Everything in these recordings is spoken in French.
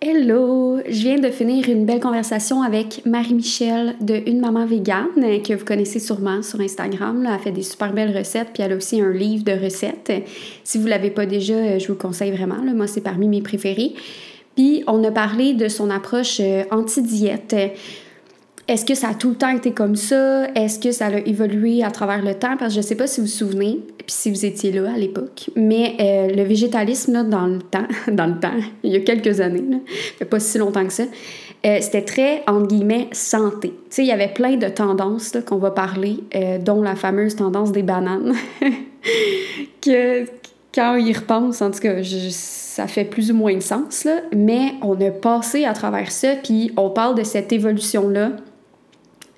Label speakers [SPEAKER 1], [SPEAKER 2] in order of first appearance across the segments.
[SPEAKER 1] Hello! Je viens de finir une belle conversation avec Marie-Michel de Une Maman Végane, que vous connaissez sûrement sur Instagram. Elle fait des super belles recettes, puis elle a aussi un livre de recettes. Si vous ne l'avez pas déjà, je vous le conseille vraiment. Moi, c'est parmi mes préférés. Puis, on a parlé de son approche euh, anti-diète. Est-ce que ça a tout le temps été comme ça? Est-ce que ça a évolué à travers le temps? Parce que je ne sais pas si vous vous souvenez, puis si vous étiez là à l'époque, mais euh, le végétalisme, là, dans le temps, dans le temps, il y a quelques années, là, pas si longtemps que ça, euh, c'était très, entre guillemets, santé. Tu sais, il y avait plein de tendances qu'on va parler, euh, dont la fameuse tendance des bananes, que quand on y repense, en tout cas, ça fait plus ou moins de sens, mais on a passé à travers ça, puis on parle de cette évolution-là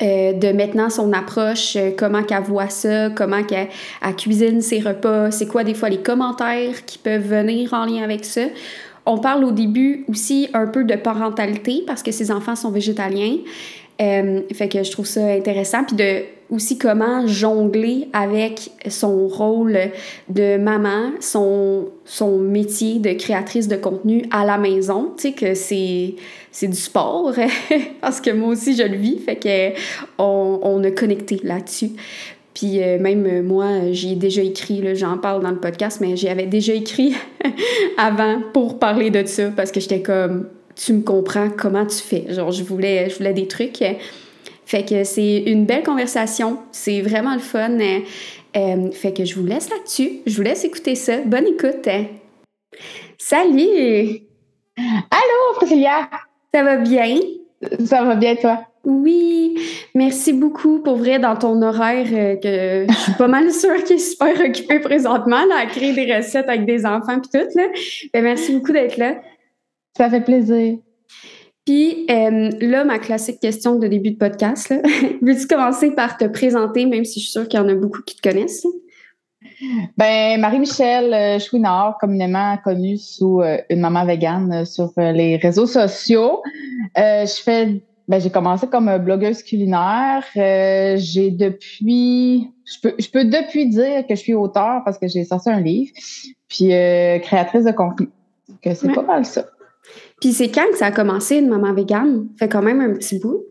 [SPEAKER 1] euh, de maintenant son approche, euh, comment qu'elle voit ça, comment qu'elle cuisine ses repas, c'est quoi des fois les commentaires qui peuvent venir en lien avec ça. On parle au début aussi un peu de parentalité parce que ses enfants sont végétaliens. Euh, fait que je trouve ça intéressant. Puis de aussi comment jongler avec son rôle de maman, son, son métier de créatrice de contenu à la maison. Tu sais que c'est, c'est du sport parce que moi aussi je le vis. Fait que on, on a connecté là-dessus. Puis euh, même moi, j'y ai déjà écrit, j'en parle dans le podcast, mais j'y avais déjà écrit avant pour parler de ça parce que j'étais comme tu me comprends comment tu fais. Genre, je voulais, je voulais des trucs. Fait que c'est une belle conversation. C'est vraiment le fun. Euh, fait que je vous laisse là-dessus. Je vous laisse écouter ça. Bonne écoute. Salut!
[SPEAKER 2] Allô, Priscilla!
[SPEAKER 1] Ça va bien?
[SPEAKER 2] Ça va bien, toi?
[SPEAKER 1] Oui, merci beaucoup pour vrai dans ton horaire euh, que je suis pas mal sûre qu'il est super occupé présentement là, à créer des recettes avec des enfants et tout. Là. Ben, merci beaucoup d'être là.
[SPEAKER 2] Ça fait plaisir.
[SPEAKER 1] Puis euh, là, ma classique question de début de podcast. Veux-tu commencer par te présenter, même si je suis sûre qu'il y en a beaucoup qui te connaissent?
[SPEAKER 2] Ben, Marie-Michel euh, Chouinard, communément connue sous euh, une maman végane sur les réseaux sociaux. je fais, ben, j'ai commencé comme blogueuse culinaire. j'ai depuis, je peux, je peux depuis dire que je suis auteur parce que j'ai sorti un livre, puis créatrice de contenu. Que c'est pas mal ça.
[SPEAKER 1] Puis c'est quand que ça a commencé, une maman végane? Fait quand même un petit bout.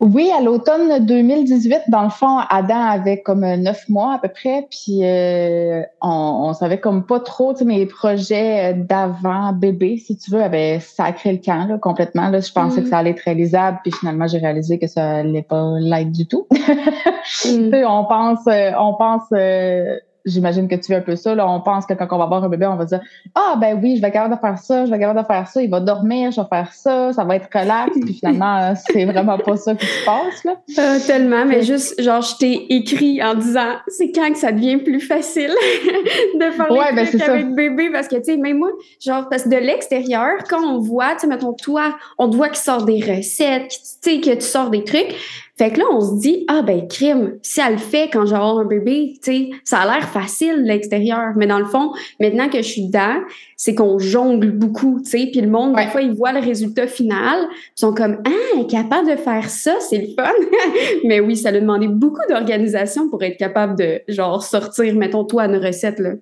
[SPEAKER 2] Oui, à l'automne 2018, dans le fond, Adam avait comme neuf mois à peu près, puis euh, on, on savait comme pas trop, tu sais, mes projets d'avant bébé, si tu veux, avaient sacré le camp là, complètement. Là, je pensais que mm. ça allait être réalisable, puis finalement j'ai réalisé que ça allait pas l'être du tout. mm. on pense, euh, on pense euh, j'imagine que tu veux un peu ça. Là, on pense que quand on va avoir un bébé, on va dire Ah, ben oui, je vais garder de faire ça, je vais garder de faire ça, il va dormir, je vais faire ça, ça va être relax. Puis finalement, euh, c'est vraiment pas ça qui se passe. Là.
[SPEAKER 1] Euh, tellement, mais juste, genre, je t'ai écrit en disant C'est quand que ça devient plus facile de faire ouais, les ben, avec bébé parce que, tu sais, même moi, genre, parce que de l'extérieur, quand on voit, tu sais, mettons, toi, on te voit qui sort des recettes, tu sais, que tu sors des trucs. Fait que là, on se dit, ah ben crime, si elle le fait quand j'aurai un bébé, tu sais, ça a l'air facile l'extérieur. Mais dans le fond, maintenant que je suis dedans, c'est qu'on jongle beaucoup, tu sais. Puis le monde, des fois, ils voient le résultat final, ils sont comme, ah, elle est capable de faire ça, c'est le fun. Mais oui, ça a demandé beaucoup d'organisation pour être capable de, genre, sortir, mettons, toi, une recette, là.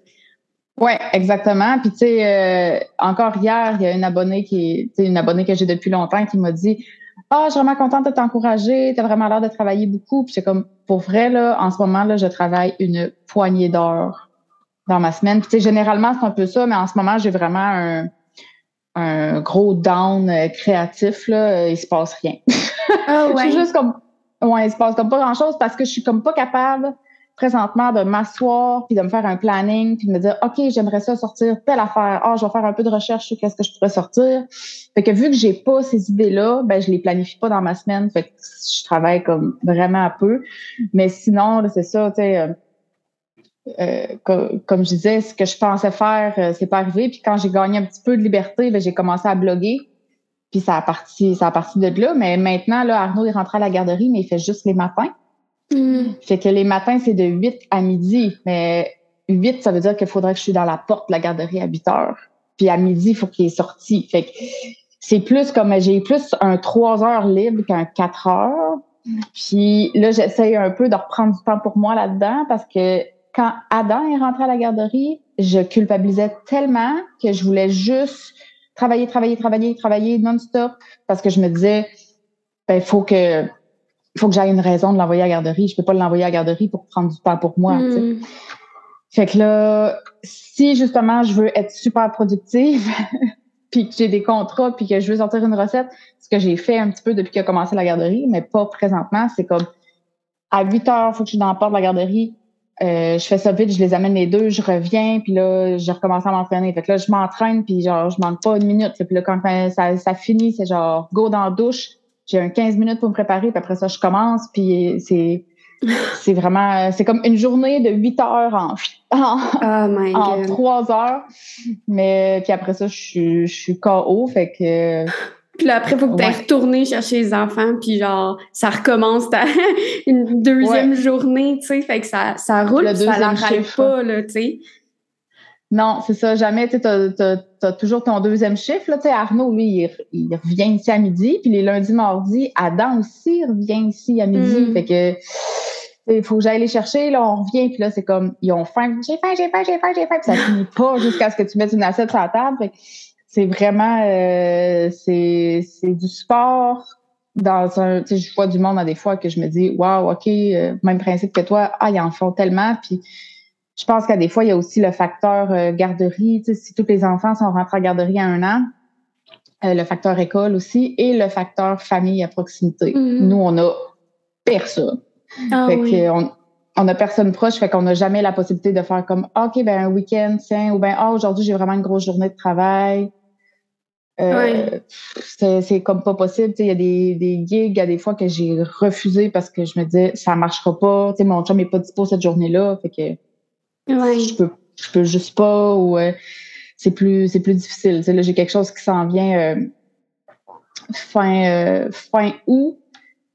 [SPEAKER 2] Oui, exactement. Puis tu sais, euh, encore hier, il y a une abonnée qui est, une abonnée que j'ai depuis longtemps qui m'a dit ah, je suis vraiment contente de t'encourager, tu as vraiment l'air de travailler beaucoup. Puis c'est comme, pour vrai, là, en ce moment, là, je travaille une poignée d'heures dans ma semaine. Puis, généralement, c'est un peu ça, mais en ce moment, j'ai vraiment un, un gros down euh, créatif, là. Il se passe rien. Ah ouais. je suis juste comme, ouais, il se passe comme pas grand chose parce que je suis comme pas capable présentement de m'asseoir puis de me faire un planning puis de me dire OK, j'aimerais ça sortir telle affaire. Ah, je vais faire un peu de recherche sur qu'est-ce que je pourrais sortir. Fait que vu que j'ai pas ces idées-là, ben je les planifie pas dans ma semaine. Fait que je travaille comme vraiment un peu. Mais sinon, c'est ça, tu sais euh, euh, comme, je disais, ce que je pensais faire, euh, c'est pas arrivé. Puis quand j'ai gagné un petit peu de liberté, ben, j'ai commencé à bloguer. Puis ça a parti, ça a parti de là. Mais maintenant, là, Arnaud est rentré à la garderie, mais il fait juste les matins. Mm. Fait que les matins, c'est de 8 à midi. Mais 8, ça veut dire qu'il faudrait que je suis dans la porte de la garderie à 8 heures. Puis à midi, il faut qu'il est sorti. Fait que c'est plus comme j'ai plus un 3 heures libre qu'un 4 heures. Puis là, j'essaye un peu de reprendre du temps pour moi là-dedans parce que quand Adam est rentré à la garderie, je culpabilisais tellement que je voulais juste travailler, travailler, travailler, travailler non-stop parce que je me disais, ben, faut que, faut que j'aille une raison de l'envoyer à la garderie. Je peux pas l'envoyer à la garderie pour prendre du temps pour moi. Mm. Fait que là, si justement je veux être super productive, puis que j'ai des contrats, puis que je veux sortir une recette, ce que j'ai fait un petit peu depuis qu'il a commencé la garderie, mais pas présentement, c'est comme à 8 heures, faut que je suis dans la porte de la garderie. Euh, je fais ça vite, je les amène les deux, je reviens, puis là, je recommence à m'entraîner. Fait que là, je m'entraîne, puis genre, je manque pas une minute. Puis là, quand ça, ça finit, c'est genre, go dans la douche. J'ai un 15 minutes pour me préparer, puis après ça, je commence, puis c'est c'est vraiment, c'est comme une journée de 8 heures en, en, oh 3 heures. Mais puis après ça, je suis, je suis KO, fait que
[SPEAKER 1] puis là, après, il faut que tu ailles retourner chercher les enfants, puis genre, ça recommence ta, une deuxième journée, tu sais. Fait que ça, ça roule, ça l'arrête pas, là, tu sais.
[SPEAKER 2] Non, c'est ça, jamais, tu as, toujours ton deuxième chiffre, là, tu sais. Arnaud, lui, il, revient ici à midi, puis les lundis, mardis, Adam aussi revient ici à midi. Mm. Fait que, il faut que j'aille les chercher, là, on revient, puis là, c'est comme, ils ont faim, j'ai faim, j'ai faim, j'ai faim, j'ai faim, puis ça finit pas jusqu'à ce que tu mettes une assiette sur la table. C'est vraiment euh, c'est du sport dans un tu sais je vois du monde à des fois que je me dis waouh ok euh, même principe que toi ah ils en font tellement puis je pense qu'à des fois il y a aussi le facteur euh, garderie tu sais si tous les enfants sont rentrés à garderie à un an le facteur école aussi et le facteur famille à proximité mm-hmm. nous on a personne ah, fait oui. on, on a personne proche, fait qu'on n'a jamais la possibilité de faire comme OK, ben un week-end, tiens, ou ben ah, aujourd'hui j'ai vraiment une grosse journée de travail. Euh, c'est comme pas possible. Il y a des, des gigs à des fois que j'ai refusé parce que je me disais ça marchera pas. sais mon chum n'est pas dispo cette journée-là. Fait que je peux je peux juste pas ou euh, c'est plus c'est plus difficile. là, j'ai quelque chose qui s'en vient euh, fin fin août.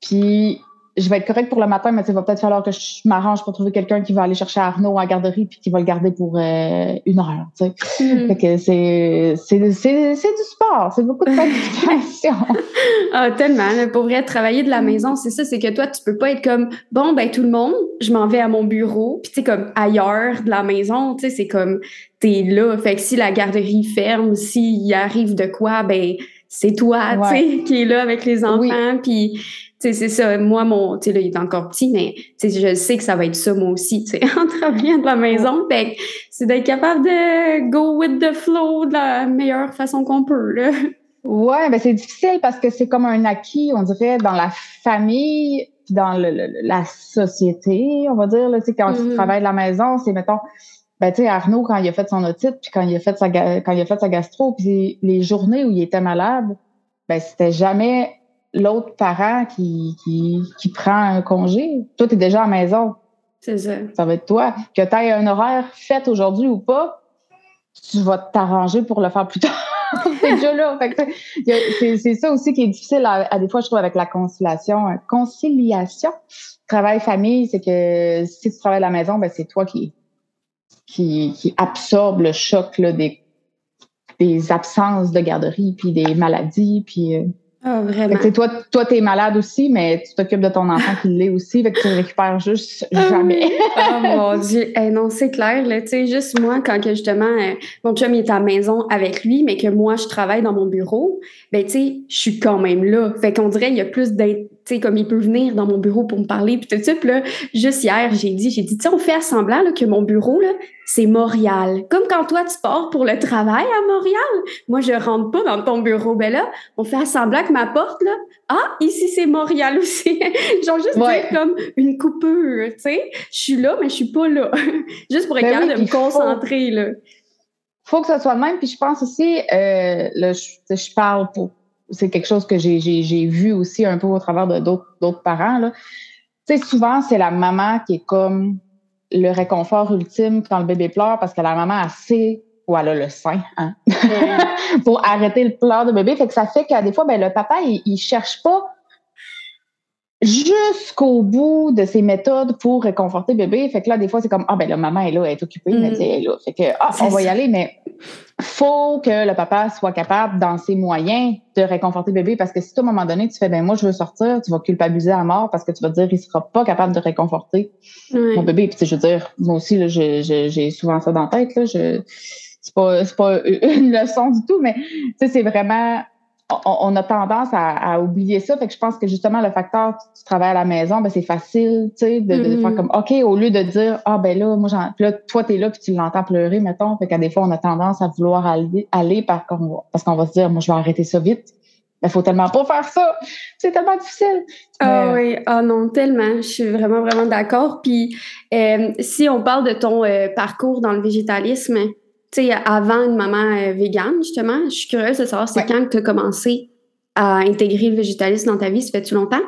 [SPEAKER 2] Puis je vais être correct pour le matin, mais il va peut-être falloir que je m'arrange pour trouver quelqu'un qui va aller chercher Arnaud à la garderie puis qui va le garder pour euh, une heure. Tu sais. Mm. Fait que c'est, c'est, c'est, c'est du sport, c'est beaucoup de planification.
[SPEAKER 1] ah, tellement. pour vrai, travailler de la maison, c'est ça, c'est que toi, tu peux pas être comme bon, ben tout le monde, je m'en vais à mon bureau, puis tu sais, comme ailleurs de la maison, tu sais, c'est comme t'es là. Fait que si la garderie ferme, s'il arrive de quoi, ben c'est toi, tu sais, qui est là avec les enfants, puis c'est ça. Moi, mon, tu sais, là, il est encore petit, mais je sais que ça va être ça, moi aussi, tu sais, en travaillant de la maison. Fait c'est d'être capable de go with the flow de la meilleure façon qu'on peut, là.
[SPEAKER 2] Ouais, ben c'est difficile parce que c'est comme un acquis, on dirait, dans la famille, dans le, la société, on va dire, là, tu sais, quand tu mm-hmm. travailles de la maison, c'est, mettons, ben, tu sais, Arnaud, quand il a fait son otite, puis quand il a fait sa, quand il a fait sa gastro, puis les journées où il était malade, ben, c'était jamais l'autre parent qui, qui, qui prend un congé. Toi, tu es déjà à la maison.
[SPEAKER 1] C'est ça.
[SPEAKER 2] Ça va être toi. Que tu aies un horaire fait aujourd'hui ou pas, tu vas t'arranger pour le faire plus tard. c'est déjà là. C'est ça aussi qui est difficile à, des fois, je trouve, avec la conciliation. Conciliation, travail-famille, c'est que si tu travailles à la maison, ben, c'est toi qui, qui, qui absorbe le choc là, des, des absences de garderie, puis des maladies, puis... Euh,
[SPEAKER 1] ah, vraiment.
[SPEAKER 2] toi, toi, t'es malade aussi, mais tu t'occupes de ton enfant qui l'est aussi, fait que tu le récupères juste ah jamais.
[SPEAKER 1] oh mon Dieu. Eh non, c'est clair, là. Tu sais, juste moi, quand que justement, euh, mon chum est à la maison avec lui, mais que moi, je travaille dans mon bureau, ben, tu sais, je suis quand même là. Fait qu'on dirait, il y a plus d'intérêt tu sais, comme il peut venir dans mon bureau pour me parler, puis tout ça. Puis là, juste hier, j'ai dit, j'ai dit, tu sais, on fait semblant là, que mon bureau, là, c'est Montréal. Comme quand toi, tu pars pour le travail à Montréal. Moi, je rentre pas dans ton bureau. Ben là, on fait semblant que ma porte, là, ah, ici, c'est Montréal aussi. Genre, juste dire comme une coupure, tu sais. Je suis là, mais je suis pas là. juste pour être ben capable de me concentrer, là.
[SPEAKER 2] Faut que ça soit le même. Puis je pense aussi, euh, là, je, je parle pour c'est quelque chose que j'ai vu aussi un peu au travers de d'autres parents. Là. Tu sais, souvent, c'est la maman qui est comme le réconfort ultime quand le bébé pleure parce que la maman a sait ou elle a le sein hein, pour arrêter le pleur de bébé. Fait que ça fait qu'à des fois, ben, le papa, il, il cherche pas jusqu'au bout de ses méthodes pour réconforter bébé. Fait que là, des fois, c'est comme, ah, ben la maman est là, elle est occupée, mais mm. elle est là. Fait que, ah, on va y aller, mais faut que le papa soit capable, dans ses moyens, de réconforter bébé parce que si à un moment donné, tu fais, ben moi, je veux sortir, tu vas culpabiliser à mort parce que tu vas te dire, il sera pas capable de réconforter mon bébé. Puis, je veux dire, moi aussi, j'ai souvent ça dans la tête, là. Je, c'est pas, pas une leçon du tout, mais c'est vraiment on, a tendance à, oublier ça. Fait que je pense que justement, le facteur tu travailles à la maison, ben, c'est facile, tu sais, de, faire mm-hmm. comme, OK, au lieu de dire, ah, ben là, moi, j'en, là, toi, t'es là, puis tu l'entends pleurer, mettons. Fait qu'à des fois, on a tendance à vouloir aller, aller par, parce qu'on va se dire, moi, je vais arrêter ça vite. Il faut tellement pas faire ça. C'est tellement difficile.
[SPEAKER 1] Ah oui, ah non, tellement. Je suis vraiment, vraiment d'accord. Puis, euh, si on parle de ton euh, parcours dans le végétalisme, tu sais, avant une maman euh, végane, justement, je suis curieuse de savoir c'est quand que tu as commencé à intégrer le végétalisme dans ta vie. Ça fait-tu longtemps?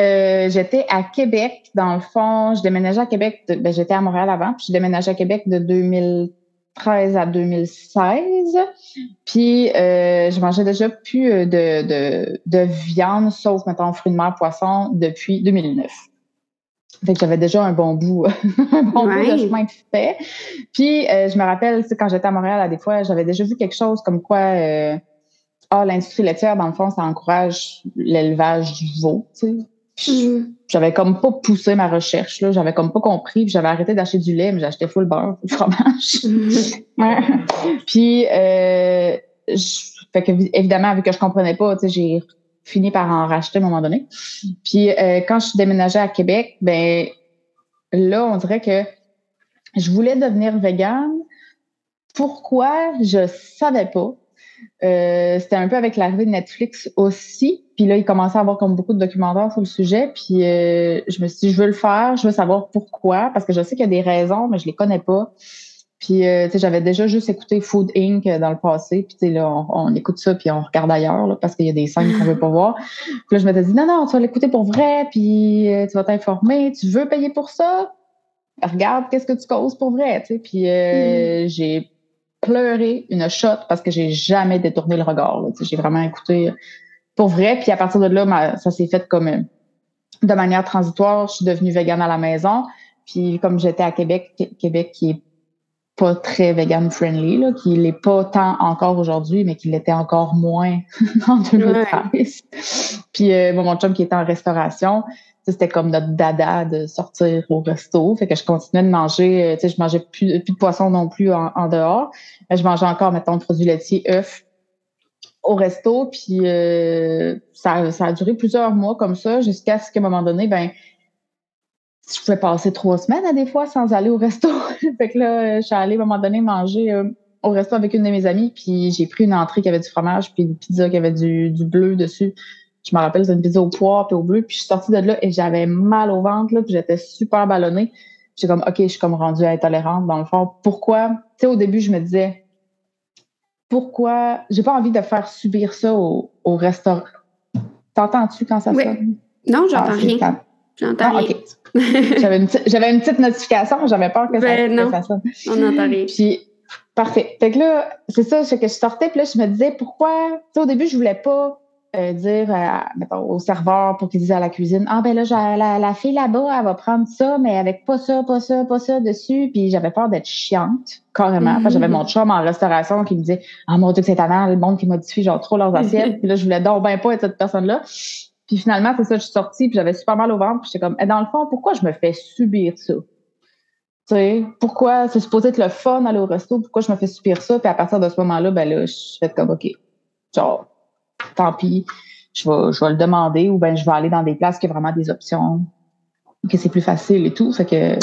[SPEAKER 2] Euh, j'étais à Québec, dans le fond. Je déménageais à Québec. ben, j'étais à Montréal avant, puis je déménageais à Québec de 2013 à 2016. Puis euh, je mangeais déjà plus de, de, de viande, sauf, mettons, fruits de mer, poisson, depuis 2009. Fait que j'avais déjà un bon bout, un bon bout de chemin de fait. Puis euh, je me rappelle, quand j'étais à Montréal, à des fois, j'avais déjà vu quelque chose comme quoi euh, ah, l'industrie laitière, dans le fond, ça encourage l'élevage du veau, tu sais. Mm-hmm. J'avais comme pas poussé ma recherche, là. J'avais comme pas compris. Puis j'avais arrêté d'acheter du lait, mais j'achetais full beurre, full fromage. Mm-hmm. puis, euh, fait que, évidemment, vu que je comprenais pas, tu sais, j'ai fini par en racheter à un moment donné. Puis euh, quand je suis déménagée à Québec, ben là, on dirait que je voulais devenir végane. Pourquoi? Je savais pas. Euh, c'était un peu avec l'arrivée de Netflix aussi. Puis là, il commençait à avoir comme beaucoup de documentaires sur le sujet. Puis euh, je me suis dit, je veux le faire, je veux savoir pourquoi, parce que je sais qu'il y a des raisons, mais je les connais pas. Puis, euh, tu sais, j'avais déjà juste écouté Food Inc. dans le passé. Puis, tu sais, là, on, écoute ça, puis on regarde ailleurs, parce qu'il y a des scènes qu'on veut pas voir. Puis là, je m'étais dit, non, non, tu vas l'écouter pour vrai, puis euh, tu vas t'informer. Tu veux payer pour ça? Regarde qu'est-ce que tu causes pour vrai, tu sais. Puis, euh, mm. j'ai pleuré une shot parce que j'ai jamais détourné le regard. J'ai vraiment écouté pour vrai. Puis, à partir de là, ça s'est fait comme de manière transitoire. Je suis devenue végane à la maison. Puis, comme j'étais à Québec, Québec qui est pas très vegan friendly, là, qui l'est pas tant encore aujourd'hui, mais qui l'était encore moins en 2013. Puis euh, mon chum qui était en restauration, c'était comme notre dada de sortir au resto. Fait que je continuais de manger, euh, tu sais, je mangeais plus, plus de poisson non plus en, dehors. Je mangeais encore, mettons, de produits laitiers, œufs au resto. Puis euh, ça, ça a duré plusieurs mois comme ça, jusqu'à ce qu'à un moment donné, ben je pouvais passer trois semaines à des fois sans aller au resto. fait que là, je suis allée à un moment donné manger euh, au resto avec une de mes amies, puis j'ai pris une entrée qui avait du fromage, puis une pizza qui avait du, du bleu dessus. Je me rappelle, c'était une pizza au poire puis au bleu, puis je suis sortie de là et j'avais mal au ventre, là, puis j'étais super ballonnée. J'ai comme, OK, je suis comme rendue intolérante dans le fond. Pourquoi? Tu sais, au début, je me disais, pourquoi? J'ai pas envie de faire subir ça au, au restaurant. T'entends-tu quand ça sonne?
[SPEAKER 1] Non, j'entends ah, rien. J'entends ah, rien.
[SPEAKER 2] j'avais, une j'avais une petite notification, j'avais peur que, ça, ben non,
[SPEAKER 1] ça sonne. On n'entend rien.
[SPEAKER 2] Puis, parfait. Fait que là, c'est ça, c'est que je sortais, puis là, je me disais, pourquoi, tu sais, au début, je voulais pas euh, dire mettons, au serveur pour qu'il dise à la cuisine, ah ben là, la, la fille là-bas, elle va prendre ça, mais avec pas ça, pas ça, pas ça dessus. Puis j'avais peur d'être chiante, carrément. que j'avais mon chum en restauration qui me disait, ah mon Dieu, que c'est tannant, le monde qui modifie genre trop leurs assiettes. puis là, je voulais donc ben pas être cette personne-là. Puis finalement, c'est ça, je suis sortie, puis j'avais super mal au ventre, puis j'étais comme, eh, dans le fond, pourquoi je me fais subir ça? Tu sais, pourquoi c'est supposé être le fun aller au resto, pourquoi je me fais subir ça? Puis à partir de ce moment-là, ben là, je fais comme, OK, genre, tant pis, je vais, je vais le demander, ou ben je vais aller dans des places qui ont vraiment des options, que c'est plus facile et tout. Fait que,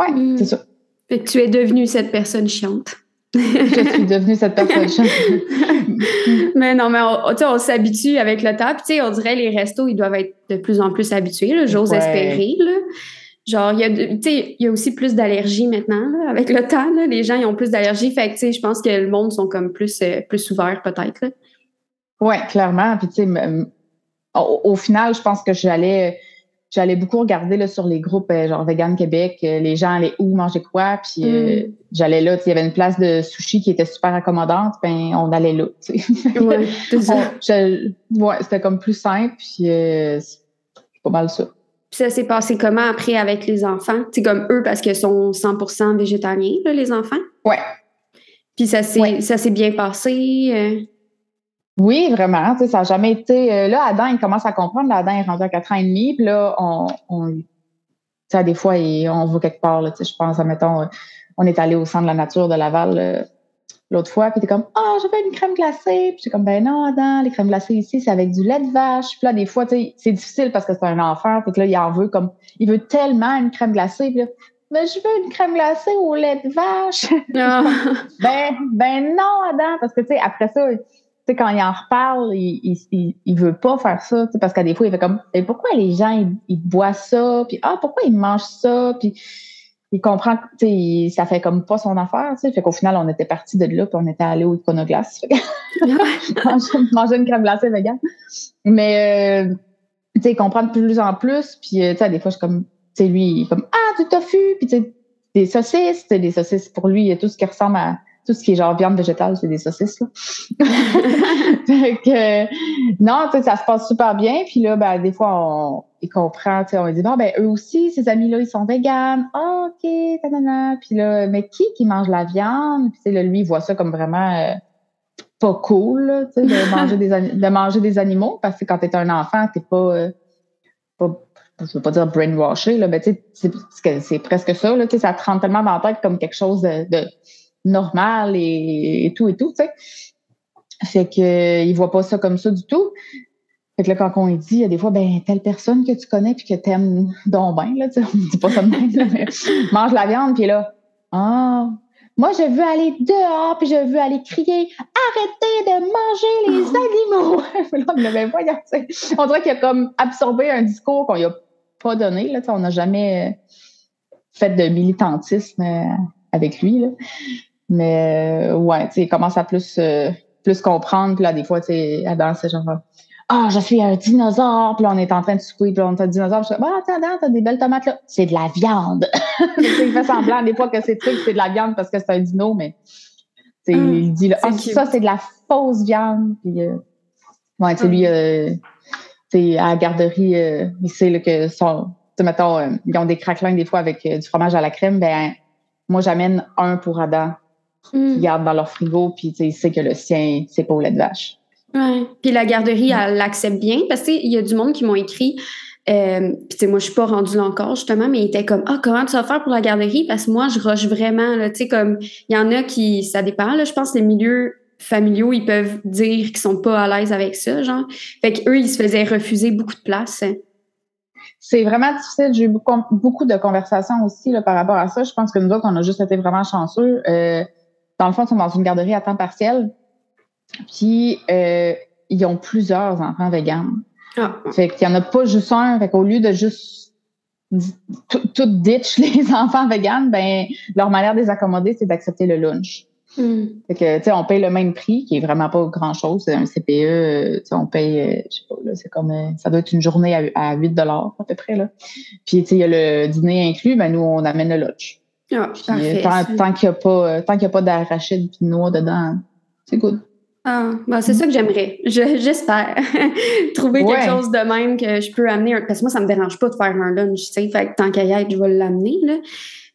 [SPEAKER 2] ouais, hmm. c'est ça.
[SPEAKER 1] Fait que tu es devenue cette personne chiante.
[SPEAKER 2] Je suis devenue cette personne.
[SPEAKER 1] mais non, mais on, on s'habitue avec le temps. Puis, on dirait les restos, ils doivent être de plus en plus habitués, j'ose espérer. Là. Genre, il y, a, il y a aussi plus d'allergies maintenant, avec le temps. Les gens, ils ont plus d'allergies. Fait que, je pense que le monde sont comme plus, euh, plus ouverts, peut-être.
[SPEAKER 2] Oui, clairement. Puis, tu sais, au, au, final, je pense que j'allais j'allais beaucoup regarder là, sur les groupes euh, genre Vegan Québec, euh, les gens allaient où manger quoi, puis euh, mm. j'allais là, il y avait une place de sushi qui était super accommodante, ben on allait là. Ouais, ouais, c'était comme plus simple, puis c'est pas mal ça.
[SPEAKER 1] Puis ça s'est passé comment après avec les enfants? C'est comme eux parce qu'ils sont 100% végétariens, là, les enfants?
[SPEAKER 2] Ouais.
[SPEAKER 1] Puis ça s'est ça s'est bien passé?
[SPEAKER 2] Oui, vraiment. Ça n'a jamais été. Euh, là, Adam, il commence à comprendre. Adam est rendu à 4 ans et demi. Puis là, on, on des fois, on va quelque part. Là, je pense à, mettons, on est allé au centre de la nature de Laval euh, l'autre fois, puis t'es comme ah je veux une crème glacée, puis j'étais comme ben non Adam, les crèmes glacées ici c'est avec du lait de vache. Puis là des fois tu sais c'est difficile parce que c'est un enfant, fait que là il en veut comme il veut tellement une crème glacée, puis là, mais je veux une crème glacée au lait de vache. Ah. ben ben non Adam parce que tu sais après ça tu sais, quand il en reparle, il, il, il, veut pas faire ça, tu parce qu'à des fois, il fait comme, et pourquoi les gens, ils, ils boivent ça, puis ah, pourquoi ils mangent ça, puis il comprend que sais, ça fait comme pas son affaire. sais. Fait qu'au final, on était parti de là, puis on était allé au Iconoglace. manger, une crème glacée vegan. Mais euh, tu sais, il comprend de plus en plus. Puis euh, tu sais, des fois, je suis comme, tu sais, lui, il est comme Ah, du tofu, puis tu sais, des saucisses, des saucisses pour lui, il y a tout ce qui ressemble à tout ce qui est genre viande végétale, c'est des saucisses. Là. fait que, non, tu sais, ça se passe super bien. Puis là, ben, des fois, on, il comprend, tu sais, on dit, bon, ben, eux aussi, ces amis-là, ils sont véganes. Ah, OK, tanana. Puis là, mais qui qui mange la viande? Puis, tu sais, lui, il voit ça comme vraiment euh, pas cool, tu sais, de manger, des, de manger des animaux. Parce que quand t'es un enfant, t'es pas, euh, pas je veux pas dire brainwashé, là, mais tu sais, c'est presque ça, là, tu sais, ça te rentre tellement dans la tête comme quelque chose de normal et, tout et tout, tu sais. Fait que euh, il voit pas ça comme ça du tout. Fait que là, quand on dit, il y a des fois, ben, telle personne que tu connais puis que t'aimes donc bien, là, tu sais, on dit pas ça de même, mais mange la viande, puis là, ah, moi, je veux aller dehors, puis je veux aller crier Arrêtez de manger les animaux! là, ben, voyons, on dirait qu'il a comme absorbé un discours qu'on lui a pas donné. Là, on n'a jamais fait de militantisme euh, avec lui. Là. Mais euh, ouais, tu sais, il commence à plus, euh, plus comprendre. Puis là, des fois, tu sais, Adam, c'est genre Ah, je suis un dinosaure. Puis là, on est en train de souper. Puis là, on est un dinosaure. Puis je dis Ah, attends, t'as des belles tomates là. C'est de la viande. il fait semblant des fois que c'est truc, c'est de la viande parce que c'est un dino, mais hum, il dit là, ah, ça, c'est de la fausse viande. Puis euh, ouais, tu sais, lui, hum. euh, à la garderie, il sait là, que son. Tu mettons, ils ont des craquelins des fois avec du fromage à la crème. Ben, moi, j'amène un pour Adam Mm. gardent dans leur frigo, puis il sait que le sien, c'est pas au lait de vache.
[SPEAKER 1] Ouais. Puis la garderie, elle l'accepte bien parce qu'il y a du monde qui m'ont écrit. Euh, puis moi, je suis pas rendue là encore, justement, mais il était comme Ah, comment tu vas faire pour la garderie? Parce que moi, je rush vraiment. Tu sais, comme il y en a qui, ça dépend, là, je pense les milieux familiaux, ils peuvent dire qu'ils sont pas à l'aise avec ça, genre. Fait qu'eux, ils se faisaient refuser beaucoup de place.
[SPEAKER 2] C'est vraiment difficile. J'ai eu beaucoup, beaucoup, de conversations aussi là, par rapport à ça. Je pense que nous autres, on a juste été vraiment chanceux. Euh, dans le fond, ils sont dans une garderie à temps partiel. Puis, euh, ils ont plusieurs enfants véganes. Ah. Fait qu'il n'y en a pas juste un. Fait qu'au lieu de juste tout, ditch les enfants véganes, ben, leur manière de les accommoder, c'est d'accepter le lunch. Hmm. Fait que, tu sais, on paye le même prix, qui est vraiment pas grand chose. C'est un CPE, euh, tu sais, on paye, euh, je sais pas, là, c'est comme, ça doit être une journée à, 8 dollars, à peu près, là. Puis, tu sais, il y a le dîner inclus, ben, nous, on amène le lunch.
[SPEAKER 1] Ah,
[SPEAKER 2] tant, qu'il n'y a pas, euh, tant qu'il a pas d'arachide et de noix dedans, c'est good.
[SPEAKER 1] Ah, ben c'est ça que j'aimerais. J'espère. Trouver quelque chose de même que je peux amener. Parce que moi, ça me dérange pas de faire un lunch, tu sais. Fait que tant qu'à y être, je vais l'amener, là.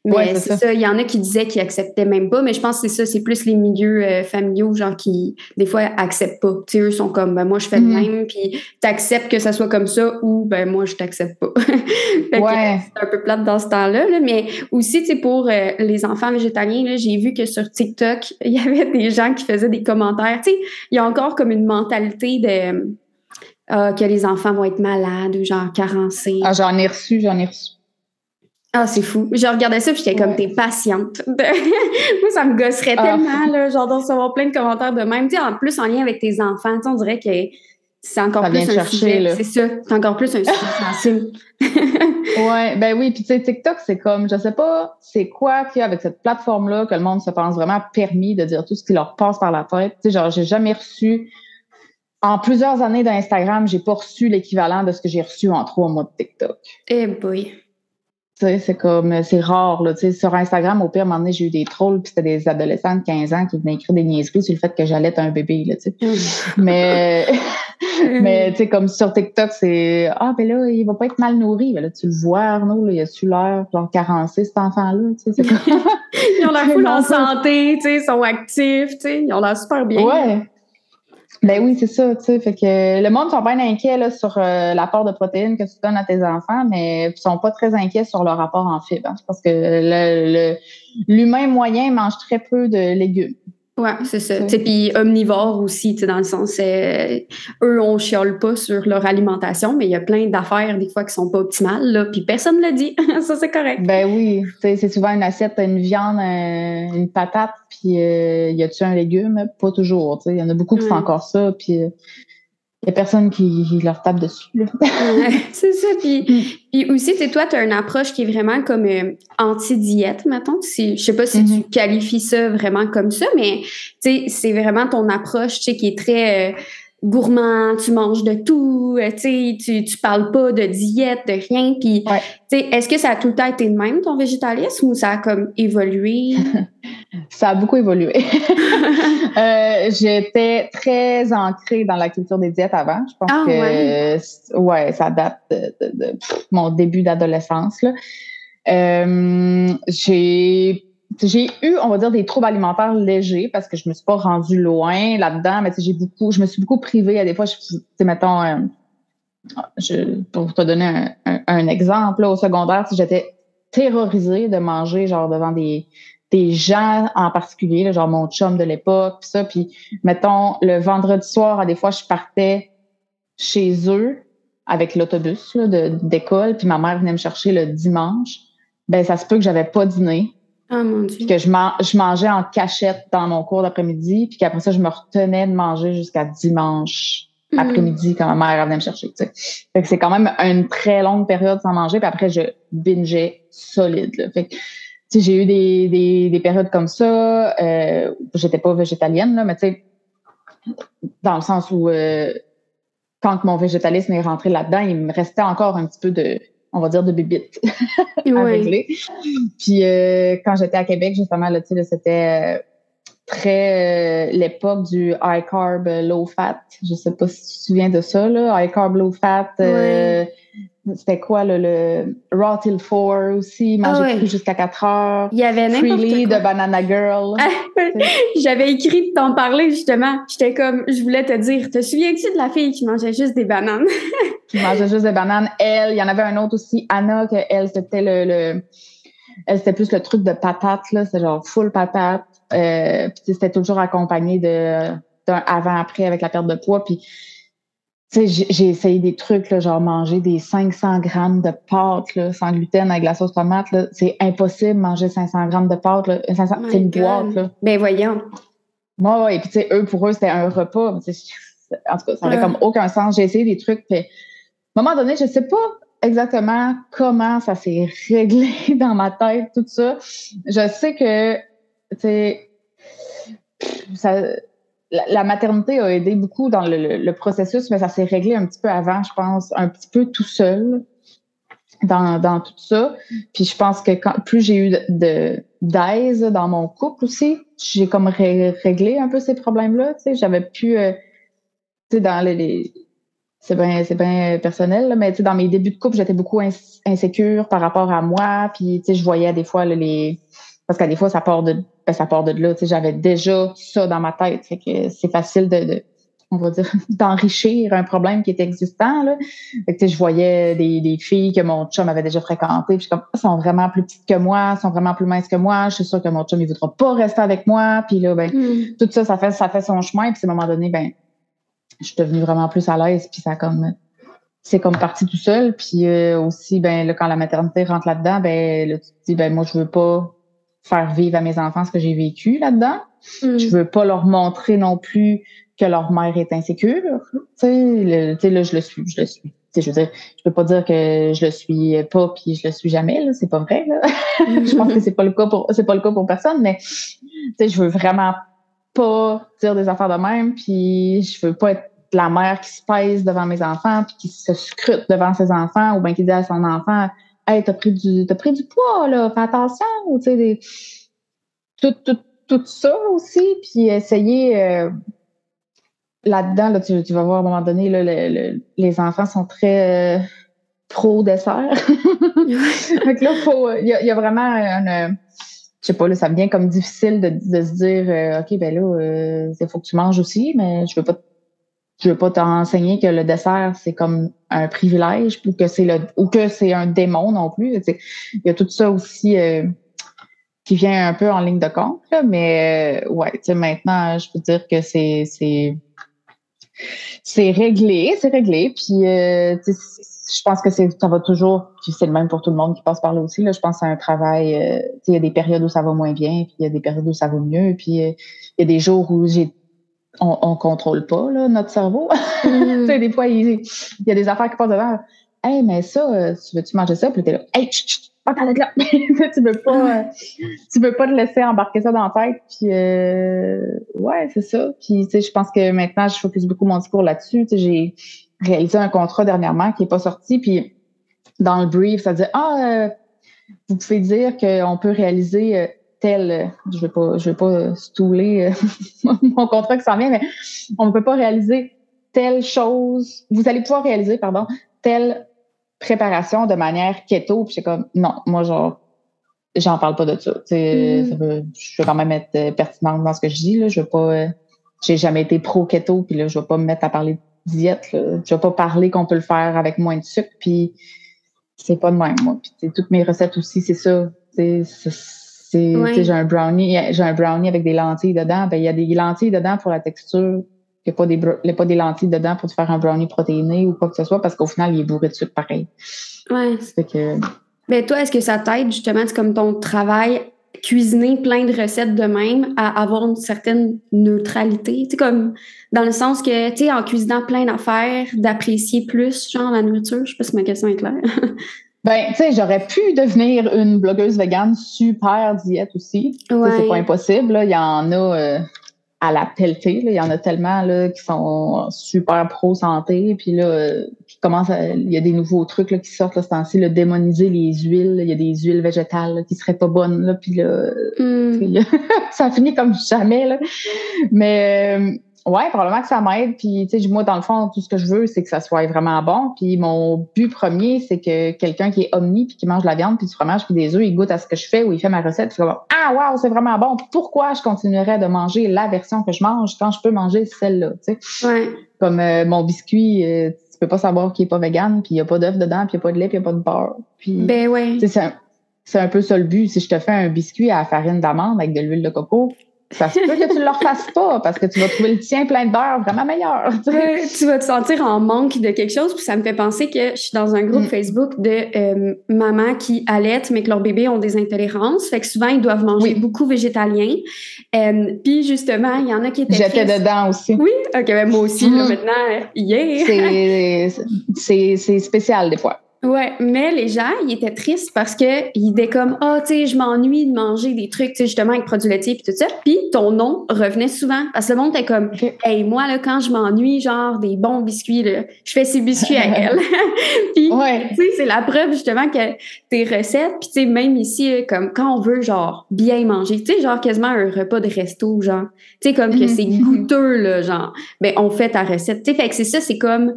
[SPEAKER 1] Mais c'est ça. Il y en a qui disaient qu'ils acceptaient même pas, mais je pense que c'est ça, c'est plus les milieux euh, familiaux, genre qui, des fois, acceptent pas. Tu sais, eux sont comme, ben moi, je fais le mm-hmm. même, puis t'acceptes que ça soit comme ça, ou ben moi, je t'accepte pas. fait ouais. c'est un peu plate dans ce temps-là, mais aussi, tu sais, pour euh, les enfants végétaliens, j'ai vu que sur TikTok, il y avait des gens qui faisaient des commentaires. Tu sais, il y a encore comme une mentalité de. Euh, que les enfants vont être malades ou genre carencés.
[SPEAKER 2] Ah, j'en ai reçu, j'en ai reçu.
[SPEAKER 1] Ah, c'est fou. Je regardais ça, puis j'étais comme, t'es patiente. Moi, ça me gosserait ah. tellement, là, genre, de recevoir plein de commentaires de même. Tu sais, en plus, en lien avec tes enfants, on dirait que c'est encore plus un sujet. C'est ça, c'est encore plus un sujet facile.
[SPEAKER 2] ouais, ben oui, puis tu sais, TikTok, c'est comme, je sais pas, c'est quoi qu'il y a avec cette plateforme-là que le monde se pense vraiment permis de dire tout ce qui leur passe par la tête. Tu sais, genre, j'ai jamais reçu, en plusieurs années d'Instagram, j'ai pas reçu l'équivalent de ce que j'ai reçu en trois mois de TikTok.
[SPEAKER 1] Eh boy
[SPEAKER 2] c'est comme, c'est rare, là. sur Instagram, au pire, à un moment donné, j'ai eu des trolls, puis c'était des adolescents de 15 ans qui venaient écrire des niaiseries sur le fait que j'allais être un bébé, là, tu sais. mais, mais, tu sais, comme sur TikTok, c'est, ah, ben là, il va pas être mal nourri. Ben là, tu le vois, Arnaud, là, il a su l'air, genre 46, cet enfant-là, tu sais.
[SPEAKER 1] ils ont l'air full en santé, tu sais, ils sont actifs, tu sais, ils ont l'air super bien.
[SPEAKER 2] Ouais. Ben oui, c'est ça, tu sais. Fait que le monde sont bien inquiets là, sur euh, l'apport de protéines que tu donnes à tes enfants, mais ils sont pas très inquiets sur le rapport en fibres. Hein, parce que l'humain moyen mange très peu de légumes.
[SPEAKER 1] Ouais, c'est ça. Puis omnivore aussi, dans le sens, euh, eux, on chiole pas sur leur alimentation, mais il y a plein d'affaires des fois qui sont pas optimales, là, puis personne ne le dit. ça, c'est correct.
[SPEAKER 2] Ben oui, c'est souvent une assiette, une viande, euh, une patate, puis euh, y a-tu un légume? Pas toujours. Il y en a beaucoup qui font encore ça, puis il n'y a personne qui, leur tape dessus.
[SPEAKER 1] c'est ça. Puis, mm. puis aussi, toi, tu as une approche qui est vraiment comme euh, anti-diète, mettons. Si, je sais pas si tu mm-hmm. qualifies ça vraiment comme ça, mais c'est vraiment ton approche qui est très... Euh, gourmand, tu manges de tout, euh, tu, tu parles pas de diète, de rien. Puis, est-ce que ça a tout le temps été le même, ton végétalisme, ou ça a comme évolué?
[SPEAKER 2] ça a beaucoup évolué. euh, J'étais très ancrée dans la culture des diètes avant. Je pense ah, que ouais. ça date de, mon début d'adolescence. Euh, j'ai j'ai eu, on va dire, des troubles alimentaires légers parce que je me suis pas rendue loin là-dedans, mais j'ai beaucoup, je me suis beaucoup privée. À des fois, je, mettons, euh, je, pour te donner un, un, exemple, là, au secondaire, j'étais terrorisée de manger genre devant des, des gens en particulier, genre mon chum de l'époque, puis ça, puis mettons, le vendredi soir, à des fois, je partais chez eux avec l'autobus d'école, puis ma mère venait me chercher le dimanche. Ben, ça se peut que j'avais pas dîné
[SPEAKER 1] ah, mon Dieu.
[SPEAKER 2] que je, je mangeais en cachette dans mon cours d'après-midi, puis qu'après ça, je me retenais de manger jusqu'à dimanche mm. après-midi quand ma mère venait me chercher. Tu sais. Fait que c'est quand même une très longue période sans manger, puis après, je bingeais solide. Là. Fait que, j'ai eu des, des, des, périodes comme ça. Euh, J'étais pas végétalienne, là, mais tu sais, dans le sens où euh, quand mon végétalisme est rentré là-dedans, il me restait encore un petit peu de on va dire, de bibite à régler. Puis euh, quand j'étais à Québec, justement, là, c'était euh, très euh, l'époque du high carb, low fat. Je sais pas si tu te souviens de ça, là. High carb, low fat. C'était quoi le, le Raw Till 4 aussi, manger ah jusqu'à 4 heures.
[SPEAKER 1] Il y avait
[SPEAKER 2] Freely de Banana Girl.
[SPEAKER 1] J'avais écrit de t'en parler justement. J'étais comme, je voulais te dire, te souviens-tu de la fille qui mangeait juste des bananes?
[SPEAKER 2] qui mangeait juste des bananes? Elle, il y en avait un autre aussi, Anna, que elle, c'était le, le elle, c'était plus le truc de patate, là. C'est genre full patate. Euh, puis c'était toujours accompagné de d'un avant-après avec la perte de poids. Puis j'ai essayé des trucs, là, genre manger des 500 grammes de pâtes là, sans gluten avec la sauce tomate. C'est impossible de manger 500 grammes de pâtes. C'est une boîte. Là.
[SPEAKER 1] Ben voyons.
[SPEAKER 2] Moi, ouais, et puis tu sais, eux, pour eux, c'était un repas. En tout cas, ça n'avait comme aucun sens. J'ai essayé des trucs, puis à un moment donné, je ne sais pas exactement comment ça s'est réglé dans ma tête, tout ça. Je sais que, tu sais, la, maternité a aidé beaucoup dans le, processus, mais ça s'est réglé un petit peu avant, je pense, un petit peu tout seul dans, tout ça. Puis je pense que plus j'ai eu de d'aise dans mon couple aussi, j'ai comme réglé un peu ces problèmes-là. J'avais pu, euh, tu sais, dans les c'est bien c'est bien personnel mais tu sais dans mes débuts de couple j'étais beaucoup insécure par rapport à moi puis tu sais je voyais des fois les parce qu'à des fois ça part de ben, ça part de là tu sais j'avais déjà ça dans ma tête fait que c'est facile de, on va dire d'enrichir un problème qui est existant là fait que, tu sais je voyais des, des filles que mon chum avait déjà fréquentées puis comme ah, sont vraiment plus petites que moi sont vraiment plus minces que moi je suis sûre que mon chum il voudra pas rester avec moi puis là ben hmm. tout ça ça fait ça fait son chemin puis à un moment donné ben je suis devenue vraiment plus à l'aise, puis ça comme c'est comme parti tout seul. Puis euh, aussi, ben là, quand la maternité rentre là-dedans, ben là, tu te dis, ben moi, je veux pas faire vivre à mes enfants ce que j'ai vécu là-dedans. Mm. Je veux pas leur montrer non plus que leur mère est insécure. Tu sais, là, je le suis, je le suis. je veux dire, je peux pas dire que je le suis pas puis je le suis jamais, là. C'est pas vrai, là. je pense que c'est pas le cas pour, c'est pas le cas pour personne, mais, tu sais, je veux vraiment pas dire des affaires de même, puis je veux pas être la mère qui se pèse devant mes enfants, puis qui se scrute devant ses enfants, ou bien qui dit à son enfant Hey, t'as pris du t'as pris du poids, là, fais attention, tu sais, des... tout, tout, tout ça aussi, puis essayer euh, là-dedans, là, tu, tu, vas voir à un moment donné, là, les enfants sont très euh, pro dessert. Donc là, il y, y, a vraiment un je sais pas, là, ça me vient comme difficile de, se dire, euh, OK, ben là, il euh, faut que tu manges aussi, mais je veux pas je veux pas t'enseigner que le dessert, c'est comme un privilège ou que c'est le ou que c'est un démon non plus. Il y a tout ça aussi euh, qui vient un peu en ligne de compte. Là, mais euh, ouais, maintenant, je peux dire que c'est c'est c'est réglé, c'est réglé. Puis euh, je pense que ça va toujours, puis c'est le même pour tout le monde qui passe par là aussi. Je pense c'est un travail. Il y a des périodes où ça va moins bien, puis il y a des périodes où ça va mieux, puis il y a des jours où j'ai on, on contrôle pas là, notre cerveau. Mm. tu sais, des fois, il, y a des affaires qui passent devant. Hey, mais ça, euh, tu veux-tu manger ça? Puis t'es là, hey, chut, chut, pas là. tu veux pas, euh, tu veux pas te laisser embarquer ça dans la tête. Puis euh, ouais, c'est ça. Puis tu sais, je pense que maintenant, je focus beaucoup mon discours là-dessus. Tu sais, j'ai réalisé un contrat dernièrement qui est pas sorti. Puis dans le brief, ça dit ah, vous pouvez dire qu'on peut réaliser tel, je vais pas, je vais pas stouler euh, mon contrat qui s'en vient, mais on ne peut pas réaliser telle chose. Vous allez pouvoir réaliser, pardon, telle préparation de manière keto. Puis c'est comme, non, moi, genre, j'en parle pas de ça. Mm. ça veut, je veux quand même être euh, pertinente dans ce que je dis. Là. Je veux pas, euh, j'ai jamais été pro keto, puis là, je vais pas me mettre à parler de diète. Là. Je vais pas parler qu'on peut le faire avec moins de sucre, puis c'est pas de même, moi. Puis toutes mes recettes aussi, c'est ça. C'est j'ai un brownie, j'ai un brownie avec des lentilles dedans. Ben, il y a des lentilles dedans pour la texture. Il n'y a pas des, pas des lentilles dedans pour te faire un brownie protéiné ou quoi que ce soit parce qu'au final, il est bourré de sucre pareil.
[SPEAKER 1] Ouais. Que... Ben, toi, est-ce que ça t'aide justement, c'est comme ton travail, cuisiner plein de recettes de même, à avoir une certaine neutralité? Tu comme dans le sens que, tu sais, en cuisinant plein d'affaires, d'apprécier plus, genre, la nourriture. Je sais pas si ma question est claire.
[SPEAKER 2] Ben, tu sais, j'aurais pu devenir une blogueuse végane super diète aussi. Ouais. C'est pas impossible. Il y en a euh, à la pelletée. Il y en a tellement là, qui sont super pro-santé. Puis là, euh, qui commencent il y a des nouveaux trucs là, qui sortent là, ce temps-ci, démoniser les huiles. Il y a des huiles végétales qui seraient pas bonnes. Là, puis là, mm. ça finit comme jamais. Là. Mais euh, Ouais, probablement que ça m'aide. Puis, tu sais, moi, dans le fond, tout ce que je veux, c'est que ça soit vraiment bon. Puis, mon but premier, c'est que quelqu'un qui est omni puis qui mange de la viande puis du fromage puis des œufs, il goûte à ce que je fais ou il fait ma recette. Puis, ah, wow, c'est vraiment bon. Pourquoi je continuerais de manger la version que je mange quand je peux manger celle-là, tu sais?
[SPEAKER 1] Ouais.
[SPEAKER 2] Comme euh, mon biscuit, euh, tu peux pas savoir qu'il est pas vegan puis il y a pas d'œuf dedans puis il y a pas de lait puis il y a pas de beurre. Puis,
[SPEAKER 1] ben ouais.
[SPEAKER 2] C'est un, c'est un peu ça le but. Si je te fais un biscuit à farine d'amande avec de l'huile de coco, ça se peut que tu ne le refasses pas parce que tu vas trouver le tien plein de beurre vraiment meilleur.
[SPEAKER 1] Tu, vas te sentir en manque de quelque chose. Puis ça me fait penser que je suis dans un groupe mm. Facebook de euh, mamans qui allaitent, mais que leurs bébés ont des intolérances. Fait que souvent, ils doivent manger beaucoup végétalien. Euh, puis justement, il y en a qui étaient.
[SPEAKER 2] J'étais dedans aussi.
[SPEAKER 1] Oui, ok, ben moi aussi, là, mm. maintenant, yeah.
[SPEAKER 2] C'est spécial des fois.
[SPEAKER 1] Ouais, mais les gens, ils étaient tristes parce que ils étaient comme ah, tu sais, je m'ennuie de manger des trucs, tu sais, justement avec produits laitiers puis tout ça. Puis ton nom revenait souvent parce que le monde était comme hey, moi là quand je m'ennuie genre des bons biscuits là, je fais ces biscuits à elle. puis tu sais, c'est la preuve justement que tes recettes, puis tu sais même ici comme quand on veut genre bien manger, tu sais genre quasiment un repas de resto genre, tu sais comme que c'est mhm. goûteux là genre, ben on fait ta recette. Tu sais fait que c'est ça, c'est comme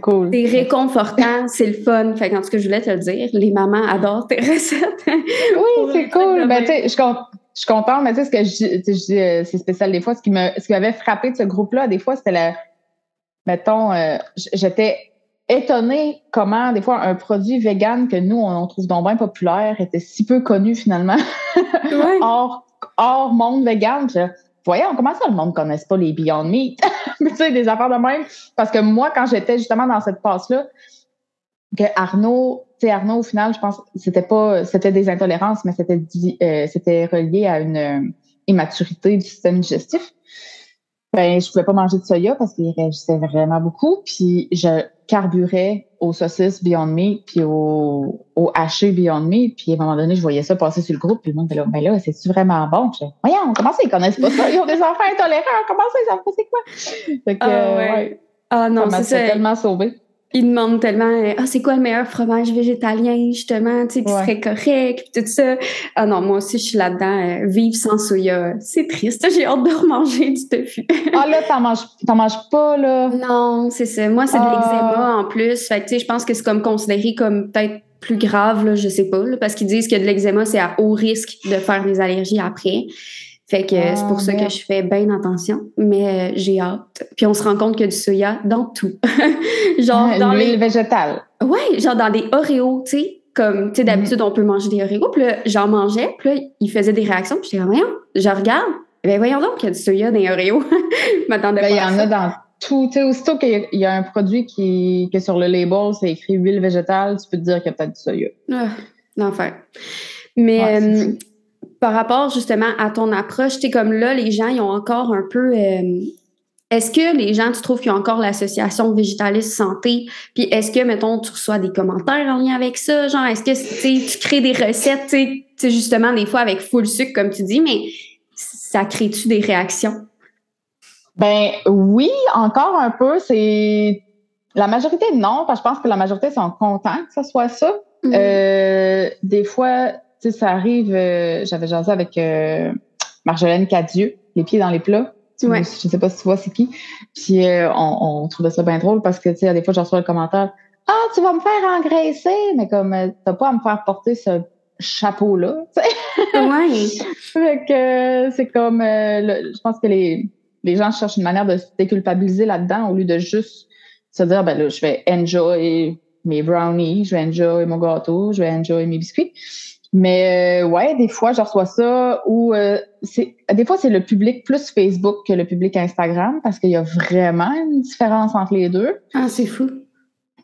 [SPEAKER 2] cool.
[SPEAKER 1] c'est réconfortant, c'est le fun. Fait quand ce que je voulais te le dire, les mamans adorent tes recettes.
[SPEAKER 2] oui, c'est cool. Ben, tu sais, je, je comprends, mais tu sais, ce que je, euh, c'est spécial des fois. Ce qui me, ce qui m'avait frappé de ce groupe-là, des fois, c'était la, mettons, euh, j'étais étonnée comment, des fois, un produit vegan que nous, on, trouve donc bien populaire était si peu connu finalement. hors, hors monde vegan. voyons, comment ça le monde ne connaisse pas les Beyond Meat? tu sais, des affaires de même. Parce que moi, quand j'étais justement dans cette passe-là, que Arnaud, tu sais, Arnaud, au final, je pense, c'était pas, c'était des intolérances, mais c'était, euh, c'était relié à une euh, immaturité du système digestif. Ben, je pouvais pas manger de soya parce qu'il réagissait vraiment beaucoup. Puis je carburais aux saucisses Beyond Meat puis au, au haché Beyond Meat. Puis à un moment donné, je voyais ça passer sur le groupe. Puis le monde était là, ben là, c'est vraiment bon? Je voyons, comment ça, ils connaissent pas ça? Ils ont des enfants intolérants. Comment ça, ils savent pas c'est quoi? Fait que,
[SPEAKER 1] ah, ouais. Ah non, c'est
[SPEAKER 2] tellement sauvé
[SPEAKER 1] ils demandent tellement euh, ah c'est quoi le meilleur fromage végétalien justement tu sais qui serait correct tout ça. Ah non moi aussi je suis là-dedans euh, vivre sans soya. C'est triste j'ai hâte de remanger du tofu.
[SPEAKER 2] Ah là t'en manges t'en manges pas là?
[SPEAKER 1] Non c'est ça. Moi c'est de ah. l'eczéma en plus. Fait tu sais je pense que c'est comme considéré comme peut-être plus grave là je sais pas parce qu'ils disent que de l'eczéma c'est à haut risque de faire des allergies après Fait que c'est pour
[SPEAKER 2] Ah,
[SPEAKER 1] ça que je fais bien attention, mais euh, j'ai hâte. Puis on se rend compte qu'il y a du soya dans tout. genre dans
[SPEAKER 2] L'huile
[SPEAKER 1] les
[SPEAKER 2] végétale.
[SPEAKER 1] Ouais, genre dans des Oreos, tu sais, comme tu sais d'habitude on peut manger des Oreos, puis là j'en mangeais, puis là il faisait des réactions, puis j'étais comme voyons, je regarde. Ben voyons donc qu'il y a du soya dans les Oreos. M'attendais
[SPEAKER 2] Ben,
[SPEAKER 1] pas
[SPEAKER 2] il y
[SPEAKER 1] à
[SPEAKER 2] en
[SPEAKER 1] ça.
[SPEAKER 2] a dans tout. Tu sais, aussitôt qu'il y a- il y a un produit qui, que sur le label, c'est écrit huile végétale, tu peux te dire qu'il y a peut-être du soya.
[SPEAKER 1] Ah, l'enfer. Mais
[SPEAKER 2] Ouais,
[SPEAKER 1] par rapport justement à ton approche, tu sais, comme là, les gens, ils ont encore un peu. euh, est-ce que les gens, tu trouves qu'ils ont encore l'association végétaliste santé? Puis est-ce que, mettons, tu reçois des commentaires en lien avec ça? Genre, est-ce que tu crées des recettes, tu sais, justement, des fois avec full sucre, comme tu dis, mais ça crée-tu des réactions?
[SPEAKER 2] Ben oui, encore un peu. C'est la majorité non, parce que je pense que la majorité sont contents que ce soit ça.
[SPEAKER 1] Mhm.
[SPEAKER 2] Euh, des fois, tu sais, ça arrive. euh, J'avais jasé avec euh, Marjolaine Cadieux, les pieds dans les plats. Tu-
[SPEAKER 1] Ouais.
[SPEAKER 2] Je sais pas si tu vois c'est qui. Puis euh, on, on trouvait ça bien drôle parce que tu sais, des fois, je reçois le commentaire Ah, tu vas me faire engraisser, mais comme euh, t'as pas à me faire porter ce chapeau-là. tu sais.
[SPEAKER 1] ouais.
[SPEAKER 2] Fait que c'est comme le- je pense que les, les gens cherchent une manière de se déculpabiliser là-dedans au lieu de juste se dire ben là, je vais enjoy mes brownies, je vais enjoy mon gâteau, je vais enjoy mes biscuits. Mais euh, ouais, des fois je reçois ça ou euh, c'est des fois c'est le public plus Facebook que le public Instagram parce qu'il y a vraiment une différence entre les deux.
[SPEAKER 1] Ah, c'est fou.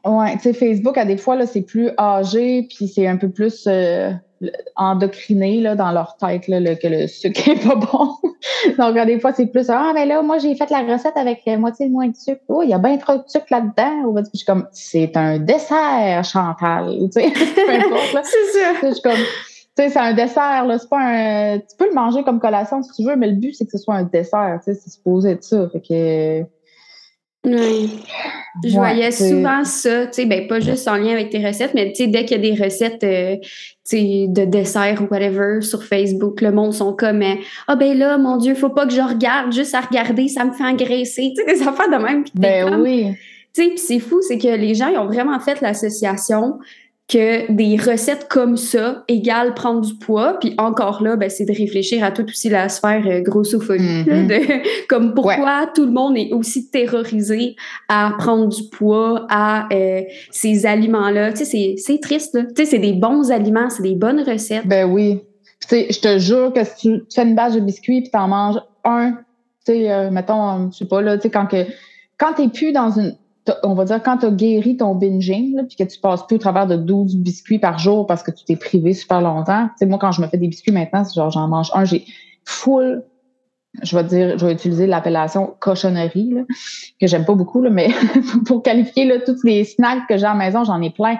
[SPEAKER 2] Ouais, tu sais, Facebook, à des fois, là, c'est plus âgé, puis c'est un peu plus euh, endocriné là, dans leur tête là, le- que le sucre est pas bon. Donc, à des fois, c'est plus Ah, mais là, moi, j'ai fait la recette avec euh, moitié moins de sucre. Oh, il y a bien trop de sucre là-dedans. Puis Je suis comme C'est un dessert, Chantal. Tu sais, peu importe. Là.
[SPEAKER 1] C'est ça.
[SPEAKER 2] Tu sais, je suis comme, tu sais, c'est un dessert, là. C'est pas un. Tu peux le manger comme collation si tu veux, mais le but, c'est que ce soit un dessert. Tu sais, c'est supposé être ça. Fait que.
[SPEAKER 1] Oui. Je
[SPEAKER 2] Ouais,
[SPEAKER 1] voyais souvent ça, tu sais, ben pas juste en lien avec tes recettes, mais tu sais, dès qu'il y a des recettes, euh, tu sais, de dessert ou whatever sur Facebook, le monde sont comme, euh, ah ben là, mon Dieu, faut pas que je regarde, juste à regarder, ça me fait engraisser, tu sais, des affaires de même.
[SPEAKER 2] Ben
[SPEAKER 1] comme-
[SPEAKER 2] oui.
[SPEAKER 1] Tu sais, c'est fou, c'est que les gens, ils ont vraiment fait l'association que des recettes comme ça égale prendre du poids. Puis encore là, ben, c'est de réfléchir à toute aussi la sphère euh, grossophobie.
[SPEAKER 2] Mhm.
[SPEAKER 1] de, comme pourquoi tout le monde est aussi terrorisé à prendre du poids, à euh, ces aliments-là. Tu sais, c'est- c'est triste. là. Tu sais, c'est des bons aliments, c'est des bonnes recettes.
[SPEAKER 2] Ben oui. Tu sais, je te jure que si tu, fais une bâche de biscuits puis t'en manges un, tu sais, euh, mettons, je sais pas, là, tu sais, quand que, quand t'es plus dans une, on va dire, quand t'as guéri ton binging, puis que tu passes plus au travers de 12 biscuits par jour parce que tu t'es privé super longtemps. Tu moi, quand je me fais des biscuits maintenant, c'est genre, j'en mange un, j'ai full, je vais dire, je vais utiliser l'appellation cochonnerie, que j'aime pas beaucoup, mais pour qualifier, tous les snacks que j'ai à la maison, j'en ai plein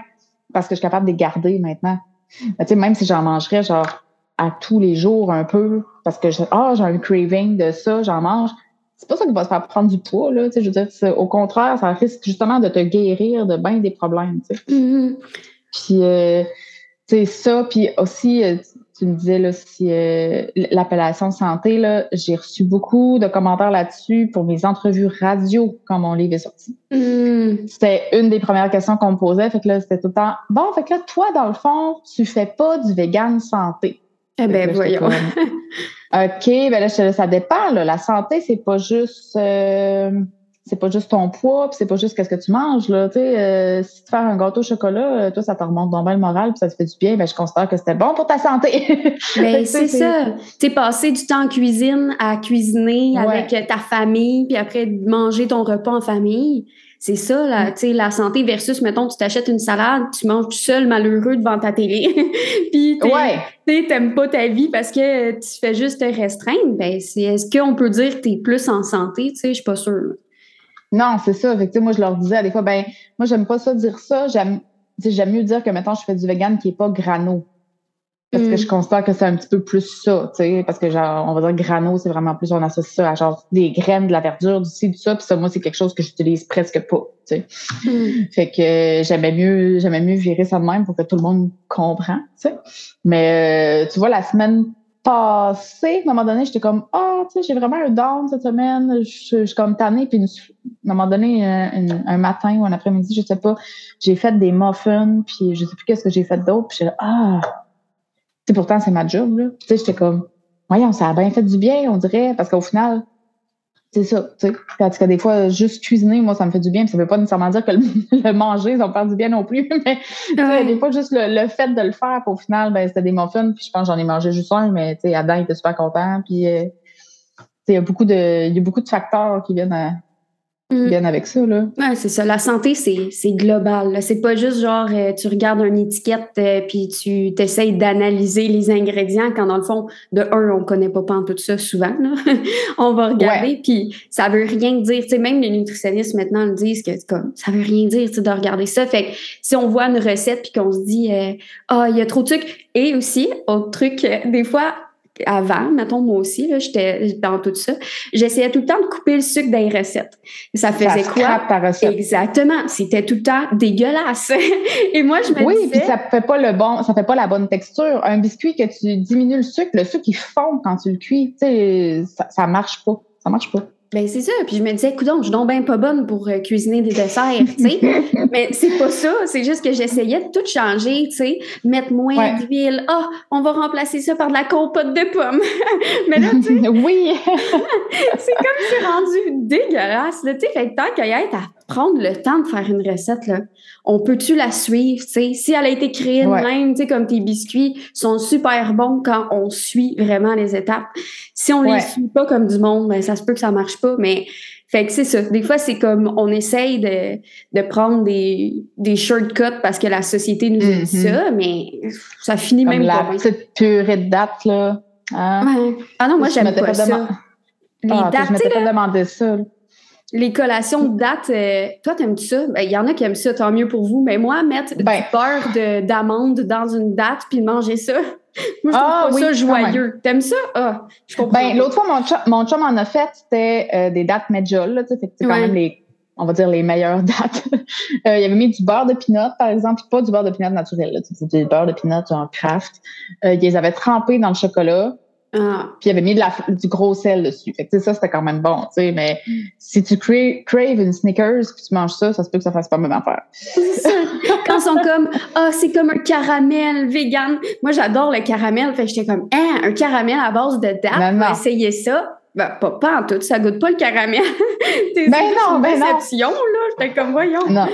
[SPEAKER 2] parce que je suis capable de les garder maintenant. Tu sais, même si j'en mangerais genre à tous les jours un peu, parce que ah, j'ai un craving de ça, j'en mange, c'est pas ça qui va se faire prendre du poids, là. Tu sais, je veux dire, c'est- au contraire, ça risque justement de te guérir de bien des problèmes, tu sais.
[SPEAKER 1] Mhm.
[SPEAKER 2] Puis, euh, tu sais, ça, puis aussi, euh, tu- me disais, là, si euh, l'appellation santé, là, j'ai reçu beaucoup de commentaires là-dessus pour mes entrevues radio quand mon livre est sorti
[SPEAKER 1] Mhm.
[SPEAKER 2] c'était une des premières questions qu'on me posait. Fait que là, c'était tout le temps Bon, fait que là, toi, dans le fond, tu fais pas du vegan santé.
[SPEAKER 1] Eh ben,
[SPEAKER 2] j'étais
[SPEAKER 1] voyons.
[SPEAKER 2] comme, OK, ben là, ça dépend. Là. La santé, c'est pas juste euh, c'est pas juste ton poids, puis c'est pas juste qu'est-ce que tu manges. Là. Euh, si tu fais un gâteau au chocolat, euh, toi, ça te remonte dans le moral, puis ça te fait du bien, ben je considère que c'était bon pour ta santé.
[SPEAKER 1] Ben, c'est ça. Tu sais, passer du temps en cuisine à cuisiner
[SPEAKER 2] Ouais.
[SPEAKER 1] avec ta famille, puis après manger ton repas en famille. C'est ça,
[SPEAKER 2] Mm.
[SPEAKER 1] la, tu sais, la santé versus, mettons, tu t'achètes une salade, tu manges tout seul malheureux devant ta télé, puis tu t'aimes pas ta vie parce que tu fais juste te restreindre. Ben, c'est, est-ce qu'on peut dire que t'es plus en santé? Tu je suis pas sûre.
[SPEAKER 2] Non, c'est ça. Fait que, tu moi, je leur disais à des fois, ben, moi, j'aime pas ça dire ça. J'aime, tu mieux dire que, maintenant je fais du vegan qui est pas grano. Parce
[SPEAKER 1] Mm.
[SPEAKER 2] que je considère que c'est un petit peu plus ça, tu sais, parce que genre, on va dire grano, c'est vraiment plus, on associe ça à genre des graines, de la verdure, du ci, du ça, puis ça, moi, c'est quelque chose que j'utilise presque pas, tu sais.
[SPEAKER 1] Mm.
[SPEAKER 2] Fait que euh, j'aimais mieux, j'aimais mieux virer ça de même pour que tout le monde comprend, tu sais. Mais euh, tu vois, la semaine passée, à un moment donné, j'étais comme, ah, tu sais, j'ai vraiment un down cette semaine, je suis comme tannée, puis à un moment donné, un, un- matin ou un après-midi, je sais pas, j'ai fait des muffins, puis je sais plus qu'est-ce que j'ai fait d'autre, puis là, ah, sais, pourtant, c'est ma job, là. Tu sais, j'étais comme, voyons, ça a bien fait du bien, on dirait, parce qu'au final, c'est ça, tu sais. Parce que des fois, juste cuisiner, moi, ça me fait du bien. ça veut pas nécessairement dire que le, manger, ça me fait du bien non plus. Mais des fois, juste le, fait de le faire, au final, ben, c'était des muffins. Puis je pense que j'en ai mangé juste un, mais tu sais, Adam était super content. Puis euh, il y a beaucoup de, il y a beaucoup de facteurs qui viennent à, Mm. Bien avec ça, là.
[SPEAKER 1] Ouais, c'est ça. La santé, c'est global. C'est pas juste genre, euh, tu regardes une étiquette euh, puis tu t'essayes d'analyser les ingrédients quand, dans le fond, de un, on connaît pas pas tout ça souvent. Là. on va regarder puis ça veut rien dire. Tu sais, même les nutritionnistes maintenant le disent que comme ça veut rien dire de regarder ça. Fait que si on voit une recette puis qu'on se dit, euh, ah, il y a trop de sucre. Et aussi, autre truc, des fois, avant, mettons moi aussi, là, j'étais dans tout ça, j'essayais tout le temps de couper le sucre dans les recettes. Ça faisait quoi? Exactement. C'était tout le temps dégueulasse. Et moi, je me
[SPEAKER 2] oui,
[SPEAKER 1] disais...
[SPEAKER 2] Oui, puis ça fait pas le bon, ça fait pas la bonne texture. Un biscuit que tu diminues le sucre, le sucre, il fond quand tu le cuis. Tu sais, ça, ça marche pas. Ça marche pas.
[SPEAKER 1] Ben c'est ça. Puis je me disais, écoute, je suis donc bien pas bonne pour euh, cuisiner des desserts, tu sais. Mais c'est pas ça. C'est juste que j'essayais de tout changer, tu sais. Mettre moins d'huile. Ah, on va remplacer ça par de la compote de pommes. Mais là, tu sais.
[SPEAKER 2] oui.
[SPEAKER 1] c'est comme c'est rendu dégueulasse, tu sais. Fait que tant qu'à y être à prendre le temps de faire une recette, là, on peut-tu la suivre, tu sais? Si elle a été créée de même, tu sais, comme tes biscuits sont super bons quand on suit vraiment les étapes. Si on les suit pas comme du monde, ben, ça se peut que ça marche pas, mais fait que c'est ça. Des fois, c'est comme on essaye de, de prendre des, des shortcuts parce que la société nous dit mm-hmm. ça, mais ça finit même
[SPEAKER 2] la
[SPEAKER 1] pas.
[SPEAKER 2] La petite purée de date, là.
[SPEAKER 1] Hein? Ah non, moi, j'aime pas, ça.
[SPEAKER 2] Les ah, dates, je m'étais pas demandé ça.
[SPEAKER 1] Les collations de date, euh, toi, t'aimes-tu ça? Ben, il y en a qui aiment ça, tant mieux pour vous. Mais moi, mettre du ben. beurre d'amande dans une date puis manger ça, moi, je trouve ah, ça joyeux. T'aimes ça? Ah,
[SPEAKER 2] je comprends. Ben, l'autre fois, mon chum, mon chum en a fait, c'était euh, des dates Medjol, là, c'est quand même les, on va dire, les meilleures dates. euh, il avait mis du beurre de pinot, par exemple, pas du beurre de pinot naturel, c'est du beurre de pinot en craft. Euh, il les avait trempés dans le chocolat. Ah. Puis il avait mis de la, du gros sel dessus. Fait que ça, c'était quand même bon, tu sais. Mais si tu craves une Snickers puis tu manges ça, ça se peut que ça fasse pas la même affaire.
[SPEAKER 1] Quand ils sont comme, ah, c'est comme un caramel vegan. Moi, j'adore le caramel. Fait que j'étais comme, hein, un caramel à base de date. On va essayer ça. Ben, pas, pas en tout. Ça goûte pas le caramel.
[SPEAKER 2] ben non, ben non.
[SPEAKER 1] là? J'étais comme, voyons.
[SPEAKER 2] Non.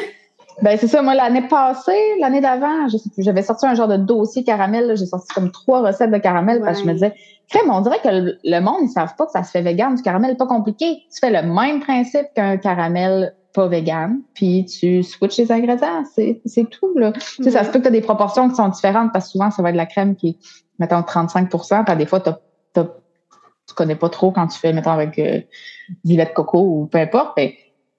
[SPEAKER 2] Ben c'est ça, moi l'année passée, l'année d'avant, je sais plus, j'avais sorti un genre de dossier caramel, j'ai sorti comme trois recettes de caramel parce que je me disais, crème, on dirait que le, monde, ils savent pas que ça se fait vegan du caramel, pas compliqué. Tu fais le même principe qu'un caramel pas vegan, puis tu switches les ingrédients, c'est, c'est tout là. Tu sais, ça se peut que tu as des proportions qui sont différentes parce que souvent ça va être de la crème qui est mettons 35% puis des fois t'as, t'as, tu connais pas trop quand tu fais mettons avec euh, du lait de coco ou peu importe, ben,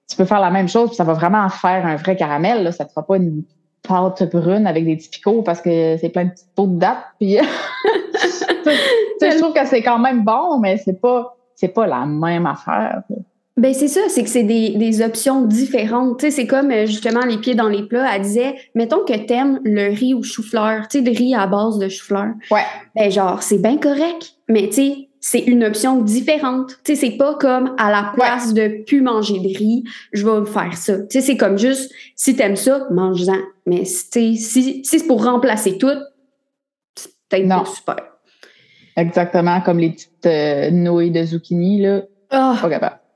[SPEAKER 2] tu peux faire la même chose, puis ça va vraiment faire un vrai caramel. Là. Ça te fera pas une pâte brune avec des petits parce que c'est plein de petites pots de date. Puis je trouve que c'est quand même bon, mais c'est pas c'est pas la même affaire.
[SPEAKER 1] Ben c'est ça, c'est que c'est des, des, options différentes. Tu sais, c'est comme euh, justement les pieds dans les plats. Elle disait, mettons que t'aimes le riz ou chou-fleur, tu sais, le riz à base de chou-fleur.
[SPEAKER 2] Ouais.
[SPEAKER 1] Ben genre, c'est bien correct, mais tu sais, c'est une option différente. Tu sais, c'est pas comme à la place de plus manger de riz, je vais faire ça. Tu sais, c'est comme juste, si t'aimes ça, mange-en. Mais si, si c'est pour remplacer tout, c'est peut-être pas super.
[SPEAKER 2] Exactement, comme les petites euh, nouilles de zucchini, là.
[SPEAKER 1] Oh,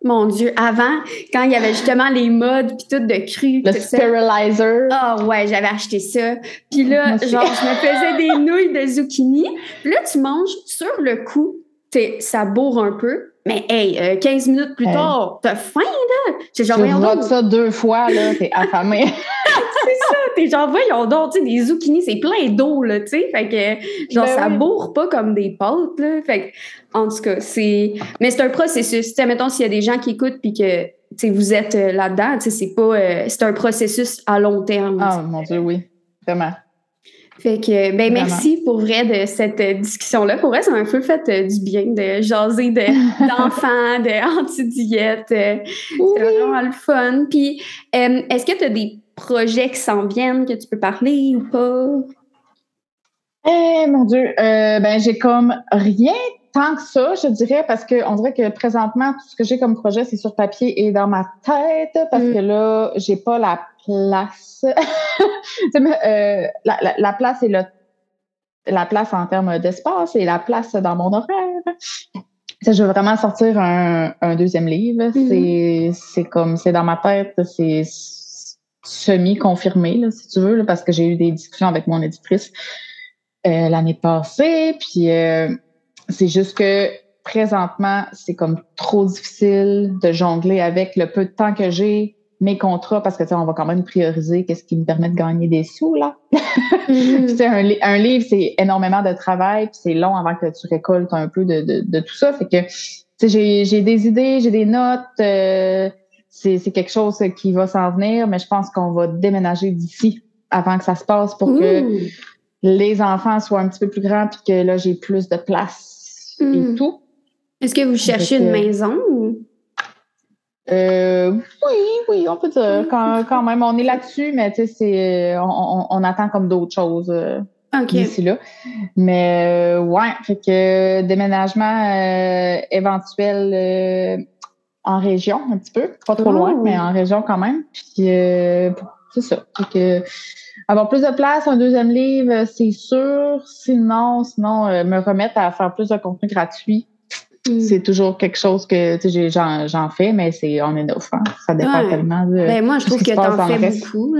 [SPEAKER 1] Mon Dieu, avant, quand il y avait justement les modes puis tout de cru.
[SPEAKER 2] Le sterilizer.
[SPEAKER 1] Ah oh, ouais, j'avais acheté ça. Puis là, genre, je me faisais des nouilles de zucchini. Puis là, tu manges sur le coup ça bourre un peu. Mais hey, 15 euh, minutes plus tard, t'as faim, là!
[SPEAKER 2] J'ai genre, tu ça deux fois, là, t'es affamé.
[SPEAKER 1] c'est ça, t'es genre, voyons donc, tu sais, des zucchini, c'est plein d'eau, là, tu sais, fait que, genre, ben ça bourre pas comme des pâtes, là, fait que, en tout cas, c'est... Mais c'est un processus, tu mettons, s'il y a des gens qui écoutent puis que, tu sais, vous êtes euh, là-dedans, tu sais, c'est pas... Euh, c'est un processus à long terme.
[SPEAKER 2] Ah, mon Dieu, oui, vraiment.
[SPEAKER 1] Fait que, ben, merci pour vrai de cette euh, discussion-là. Pour vrai, ça m'a un peu fait euh, du bien de jaser d'enfants, de, anti-diète. Euh, c'est vraiment le fun. Puis, est-ce que tu as des projets qui s'en viennent que tu peux parler ou pas?
[SPEAKER 2] Eh, mon Dieu, ben, j'ai comme rien tant que ça, je dirais, parce qu'on dirait que présentement, tout ce que j'ai comme projet, c'est sur papier et dans ma tête, parce mm. que là, j'ai pas la place. euh, la, la, place et le la place en termes d'espace et la place dans mon horaire. Je veux vraiment sortir un, deuxième livre. Mm-hmm. C'est comme, c'est dans ma tête, c'est semi-confirmé, si tu veux, parce que j'ai eu des discussions avec mon éditrice euh, l'année passée. Puis euh, c'est juste que présentement, c'est comme trop difficile de jongler avec le peu de temps que j'ai, mes contrats, parce que tu on va quand même prioriser qu'est-ce qui me permet de gagner des sous, là. Mm-hmm. un, un, livre, c'est énormément de travail, puis c'est long avant que tu récoltes un peu de, de, de tout ça. Fait que j'ai, j'ai des idées, j'ai des notes. Euh, c'est, c'est quelque chose qui va s'en venir, mais je pense qu'on va déménager d'ici avant que ça se passe pour que les enfants soient un petit peu plus grands puis que là, j'ai plus de place et mm. tout.
[SPEAKER 1] Est-ce que vous cherchez une maison ou?
[SPEAKER 2] Euh, oui, oui, on peut dire quand, quand même. On est là-dessus, mais tu sais, c'est, on, on, attend comme d'autres choses euh, d'ici là. Mais euh, ouais, fait que déménagement euh, éventuel euh, en région un petit peu, pas trop loin, oh. mais en région quand même. Puis c'est ça. Fait que avoir plus de place, un deuxième livre, c'est sûr. Sinon, sinon me remettre à faire plus de contenu gratuit Mm. C'est toujours quelque chose que j'en, fais, mais c'est on est offrant. Ça dépend tellement de.
[SPEAKER 1] Ben, moi, je trouve que t'en fais beaucoup.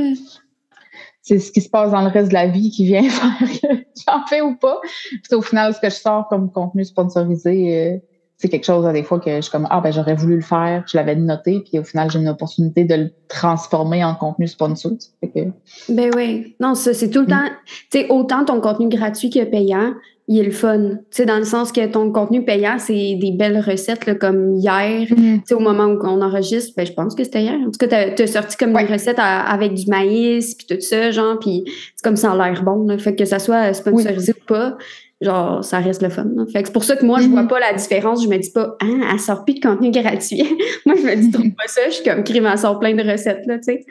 [SPEAKER 2] C'est ce qui se passe dans le reste de la vie qui vient faire que j'en fais ou pas. Puis au final, ce que je sors comme contenu sponsorisé, euh, c'est quelque chose à des fois que je suis comme Ah ben j'aurais voulu le faire, je l'avais noté, puis au final, j'ai une opportunité de le transformer en contenu sponsor.
[SPEAKER 1] Ben oui. Non, ça, c'est tout le mm. temps. Tu sais, autant ton contenu gratuit que payant, il est le fun. Tu sais, dans le sens que ton contenu payant, c'est des belles recettes, là, comme hier, mm. tu sais, au moment où on enregistre, ben, je pense que c'était hier. En tout cas, tu as, sorti comme une recette avec du maïs, puis tout ça, genre, puis c'est comme ça a l'air bon, là. Fait que ça soit sponsorisé ou pas, genre, ça reste le fun. Fait que c'est pour ça que moi, je vois mm-hmm. pas la différence. Je me dis pas, ah, elle sort plus de contenu gratuit. moi, je me dis, trop pas ça. Je suis comme, crime, elle sort plein de recettes, là, tu sais.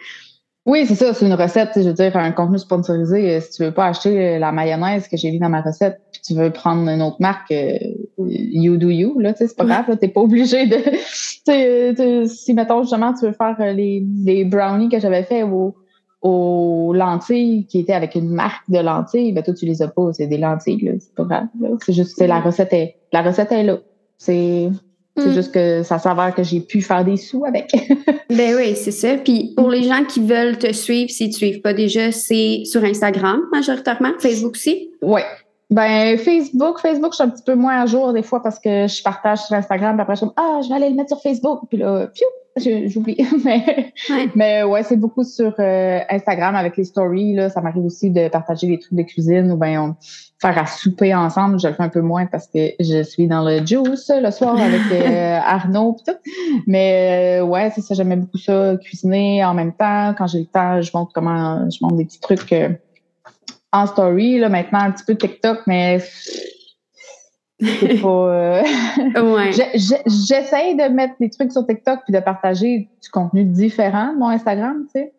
[SPEAKER 2] Oui, c'est ça, c'est une recette, je veux dire, un contenu sponsorisé. Euh, si tu veux pas acheter la mayonnaise que j'ai mis dans ma recette, puis tu veux prendre une autre marque, euh, you do you, là, tu sais, c'est pas grave, t'es pas obligé de, si mettons justement tu veux faire euh, les, les brownies que j'avais fait au, aux lentilles qui étaient avec une marque de lentilles, ben toi tu les as pas, c'est des lentilles, là, c'est pas grave. C'est juste, la recette est, la recette est là. C'est c'est mm. juste que ça s'avère que j'ai pu faire des sous avec.
[SPEAKER 1] ben oui, c'est ça. Puis pour les gens qui veulent te suivre, si tu ne suives pas déjà, c'est sur Instagram majoritairement, Facebook aussi?
[SPEAKER 2] Oui. Ben Facebook, Facebook, je suis un petit peu moins à jour des fois parce que je partage sur Instagram, puis après je suis comme Ah, je vais aller le mettre sur Facebook. Puis là, j'oublie. mais, ouais. mais ouais, c'est beaucoup sur euh, Instagram avec les stories. Là. Ça m'arrive aussi de partager des trucs de cuisine ou ben on faire à souper ensemble. Je le fais un peu moins parce que je suis dans le juice le soir avec euh, Arnaud et tout. Mais euh, ouais, c'est ça, j'aimais beaucoup ça, cuisiner en même temps. Quand j'ai le temps, je montre comment je montre des petits trucs en story. Là, maintenant, un petit peu TikTok, mais c'est pas. ouais. J'essaye de mettre des trucs sur TikTok puis de partager du contenu différent de mon Instagram, tu sais.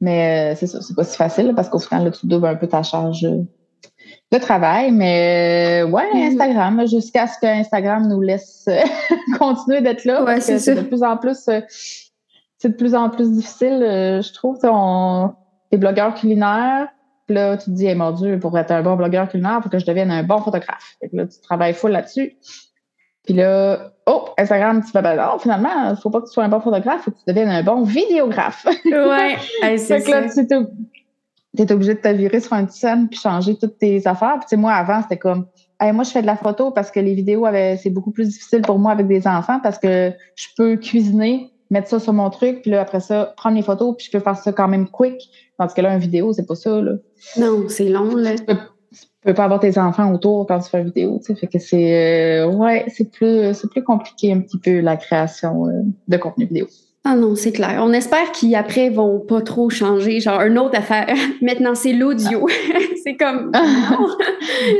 [SPEAKER 2] Mais c'est ça, c'est pas si facile parce qu'au final, là, tu doubles un peu ta charge de travail, mais euh, ouais, mm-hmm. Instagram, jusqu'à ce que Instagram nous laisse euh, continuer d'être là. que c'est de plus en plus euh, c'est de plus en plus difficile, je trouve. On, les blogueurs culinaires, puis là, tu te dis, hey, mon Dieu, pour être un bon blogueur culinaire, il faut que je devienne un bon photographe. Fait que là, tu travailles full là-dessus. Puis là, oh, Instagram, tu fais, ben non, finalement, il faut pas que tu sois un bon photographe, il faut que tu deviennes un bon vidéographe.
[SPEAKER 1] Ouais, c'est ça.
[SPEAKER 2] Fait que là, tu es obligé de te virer sur une scène puis changer toutes tes affaires. Puis, moi, avant, c'était comme, moi, je fais de la photo parce que les vidéos, c'est beaucoup plus difficile pour moi avec des enfants parce que je peux cuisiner, mettre ça sur mon truc, puis là, après ça, prendre les photos, puis je peux faire ça quand même quick. Parce que là, une vidéo, c'est pas ça, là.
[SPEAKER 1] Non, c'est long, là.
[SPEAKER 2] Tu peux, peux pas avoir tes enfants autour quand tu fais une vidéo, tu sais. Fait que c'est, euh, ouais, c'est plus, plus compliqué un petit peu la création euh, de contenu vidéo.
[SPEAKER 1] Ah non, c'est clair. On espère qu'ils après vont pas trop changer. Genre, une autre affaire. Maintenant, c'est l'audio. c'est comme.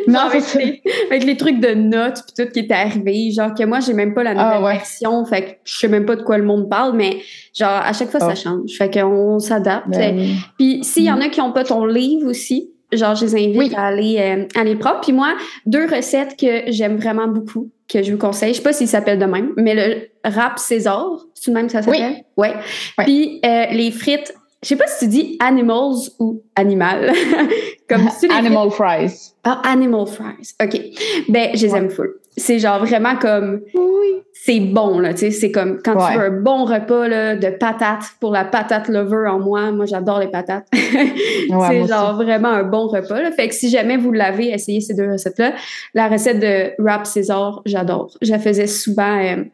[SPEAKER 1] non, avec, les, avec, les, trucs de notes puis tout qui est arrivé. Genre, que moi, j'ai même pas la ah, nouvelle version. Fait que je sais même pas de quoi le monde parle, mais genre, à chaque fois, ça ah. change. Fait qu'on s'adapte. Ben puis s'il y en a qui ont pas ton livre aussi, genre, je les invite à aller euh, à les prendre. Puis moi, deux recettes que j'aime vraiment beaucoup, que je vous conseille. Je sais pas s'il s'appelle de même, mais le rap César, c'est le même que ça s'appelle? Oui. Ouais. Puis euh, les frites, je sais pas si tu dis animals ou animal. Comme
[SPEAKER 2] Animal fries.
[SPEAKER 1] Ah, animal fries. OK. Ben, je les aime full. C'est genre vraiment comme.
[SPEAKER 2] Oui.
[SPEAKER 1] C'est bon, là. Tu sais, c'est comme quand tu veux un bon repas là, de patates pour la patate lover en moi. Moi, j'adore les patates. c'est genre vraiment un bon repas. Là. Fait que si jamais vous l'avez, essayez ces deux recettes-là. La recette de wrap César, j'adore. Je la faisais souvent. Euh,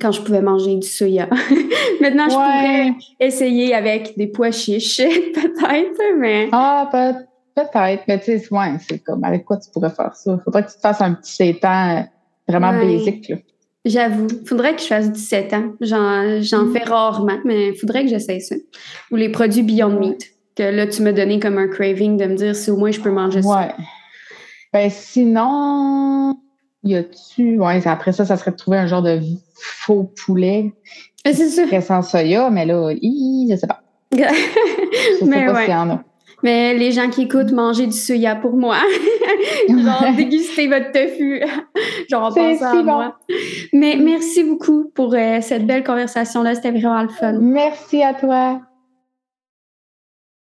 [SPEAKER 1] quand je pouvais manger du soya. Maintenant, je pourrais essayer avec des pois chiches, peut-être, mais.
[SPEAKER 2] Ah, peut-être. Mais tu sais, ouais, c'est comme avec quoi tu pourrais faire ça? Faudrait que tu te fasses un petit 7 ans euh, vraiment basique. Là.
[SPEAKER 1] J'avoue. Faudrait que je fasse 17 ans. J'en, j'en mm. fais rarement, mais faudrait que j'essaye ça. Ou les produits Beyond Meat. Que là, tu me donnais comme un craving de me dire si au moins je peux manger ça.
[SPEAKER 2] Ouais. Ben, sinon, y a-tu. Ouais, après ça, ça serait de trouver un genre de faux poulet.
[SPEAKER 1] Ah, c'est sûr.
[SPEAKER 2] Sans soya, mais là, je sais pas. je sais
[SPEAKER 1] mais
[SPEAKER 2] pas s'il y en a.
[SPEAKER 1] Mais les gens qui écoutent, manger du soya pour moi. genre, déguster votre tofu. genre, pense à moi. Mais merci beaucoup pour euh, cette belle conversation-là. C'était vraiment le fun.
[SPEAKER 2] Merci à toi.